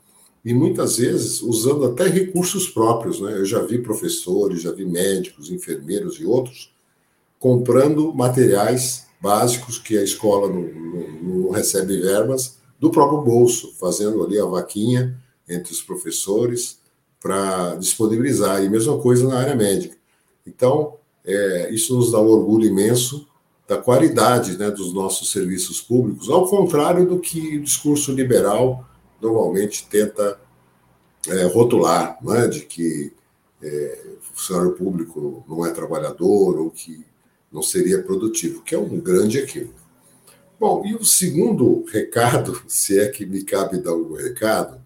e muitas vezes usando até recursos próprios. Né? Eu já vi professores, já vi médicos, enfermeiros e outros comprando materiais básicos que a escola não, não, não recebe verbas do próprio bolso, fazendo ali a vaquinha entre os professores para disponibilizar. E mesma coisa na área médica. Então, é, isso nos dá um orgulho imenso da qualidade né, dos nossos serviços públicos, ao contrário do que o discurso liberal normalmente tenta é, rotular, né, de que é, o funcionário público não é trabalhador ou que não seria produtivo, que é um grande equívoco. Bom, e o segundo recado, se é que me cabe dar algum recado,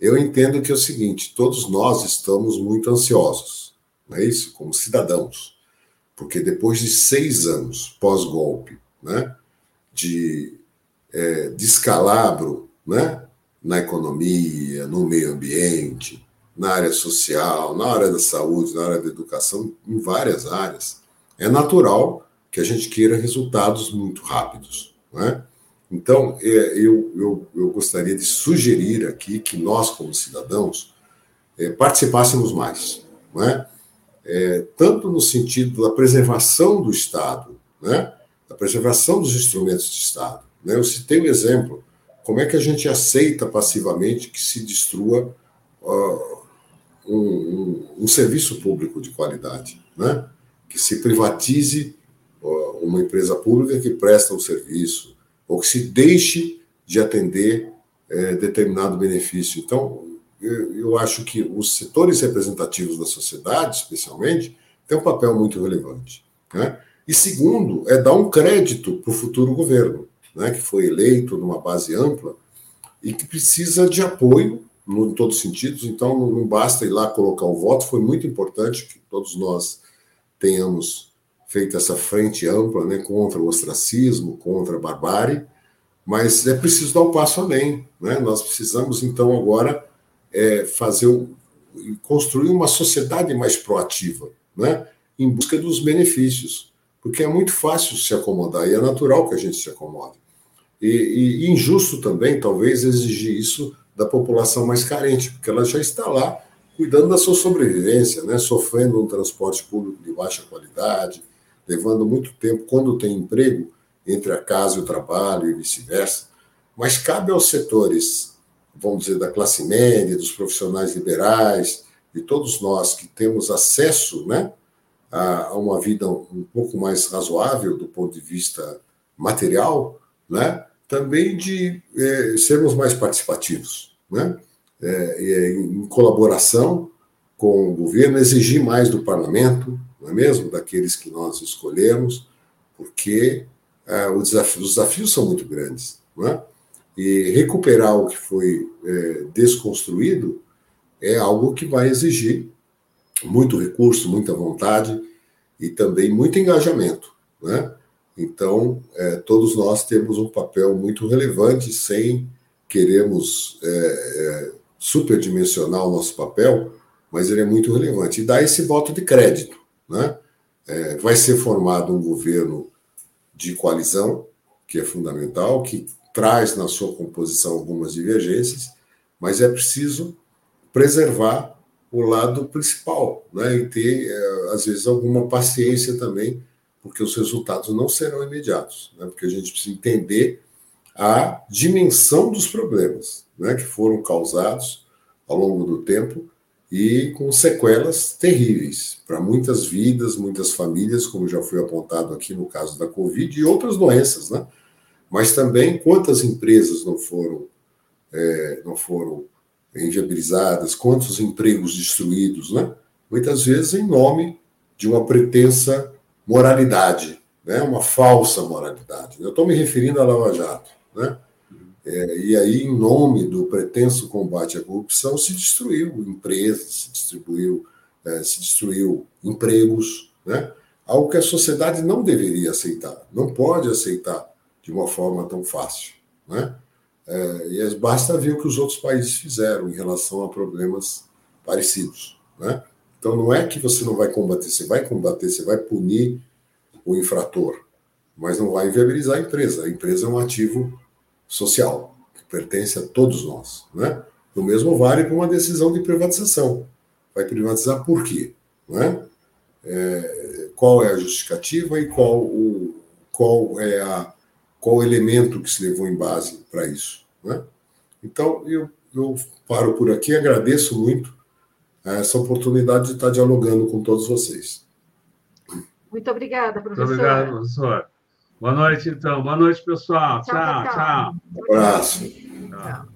eu entendo que é o seguinte: todos nós estamos muito ansiosos, não é isso? Como cidadãos porque depois de seis anos pós-golpe, né, de é, descalabro né, na economia, no meio ambiente, na área social, na área da saúde, na área da educação, em várias áreas, é natural que a gente queira resultados muito rápidos. Né? Então, é, eu, eu, eu gostaria de sugerir aqui que nós, como cidadãos, é, participássemos mais. Não é? tanto no sentido da preservação do Estado, né, da preservação dos instrumentos de Estado. Né? Eu citei um exemplo, como é que a gente aceita passivamente que se destrua uh, um, um, um, serviço público de qualidade, né? que se privatize uh, uma empresa pública que presta um serviço, ou que se deixe de atender uh, determinado benefício. Então, eu, acho que os setores representativos da sociedade, especialmente, têm um papel muito relevante. Né? E segundo, é dar um crédito para o futuro governo, né, que foi eleito numa base ampla e que precisa de apoio no, em todos os sentidos. Então, não basta ir lá colocar o voto, foi muito importante que todos nós tenhamos feito essa frente ampla né, contra o ostracismo, contra a barbárie, mas é preciso dar um passo além. Né? Nós precisamos, então, agora é, fazer construir uma sociedade mais proativa, né? em busca dos benefícios, porque é muito fácil se acomodar e é natural que a gente se acomode. E, e, e injusto também, talvez, exigir isso da população mais carente, porque ela já está lá cuidando da sua sobrevivência, né? sofrendo um transporte público de baixa qualidade, levando muito tempo, quando tem emprego, entre a casa e o trabalho e vice-versa. Mas cabe aos setores vamos dizer, da classe média, dos profissionais liberais, de todos nós que temos acesso né, a, uma vida um pouco mais razoável do ponto de vista material, né? também de é, sermos mais participativos, né? É, em colaboração com o governo, exigir mais do parlamento, não é mesmo? Daqueles que nós escolhemos, porque os, desafios, os, desafios, são muito grandes, não é? E recuperar o que foi é, desconstruído é algo que vai exigir muito recurso, muita vontade e também muito engajamento, né? Então, é, todos nós temos um papel muito relevante, sem queremos é, é, superdimensionar o nosso papel, mas ele é muito relevante. E dá esse voto de crédito. Né? É, vai ser formado um governo de coalizão, que é fundamental, que traz na sua composição algumas divergências, mas é preciso preservar o lado principal, né? E ter, é, às vezes, alguma paciência também porque os resultados não serão imediatos, né? porque a gente precisa entender a dimensão dos problemas né? que foram causados ao longo do tempo e com sequelas terríveis para muitas vidas, muitas famílias, como já foi apontado aqui no caso da Covid e outras doenças, né? Mas também quantas empresas não foram é, não foram inviabilizadas, quantos empregos destruídos, né? Muitas vezes em nome de uma pretensa moralidade, né? uma falsa moralidade. Eu estou me referindo à Lava Jato. Né? É, e aí, em nome do pretenso combate à corrupção, se destruiu empresas, se distribuiu, é, se destruiu empregos, né? algo que a sociedade não deveria aceitar, não pode aceitar de uma forma tão fácil. Né? É, e é, basta ver o que os outros países fizeram em relação a problemas parecidos. Né? Então, não é que você não vai combater, você vai combater, você vai punir o infrator, mas não vai inviabilizar a empresa. A empresa é um ativo social, que pertence a todos nós. Né? O mesmo vale para uma decisão de privatização. Vai privatizar por quê? Não é? É, qual é a justificativa e qual o, qual é a, qual o elemento que se levou em base para isso. Né? Então, eu, eu paro por aqui, agradeço muito essa oportunidade de estar dialogando com todos vocês. Muito obrigada, professor. Muito obrigado, professor. Boa noite, então. Boa noite, pessoal. Tchau, tchau. tchau. Um abraço. Tchau.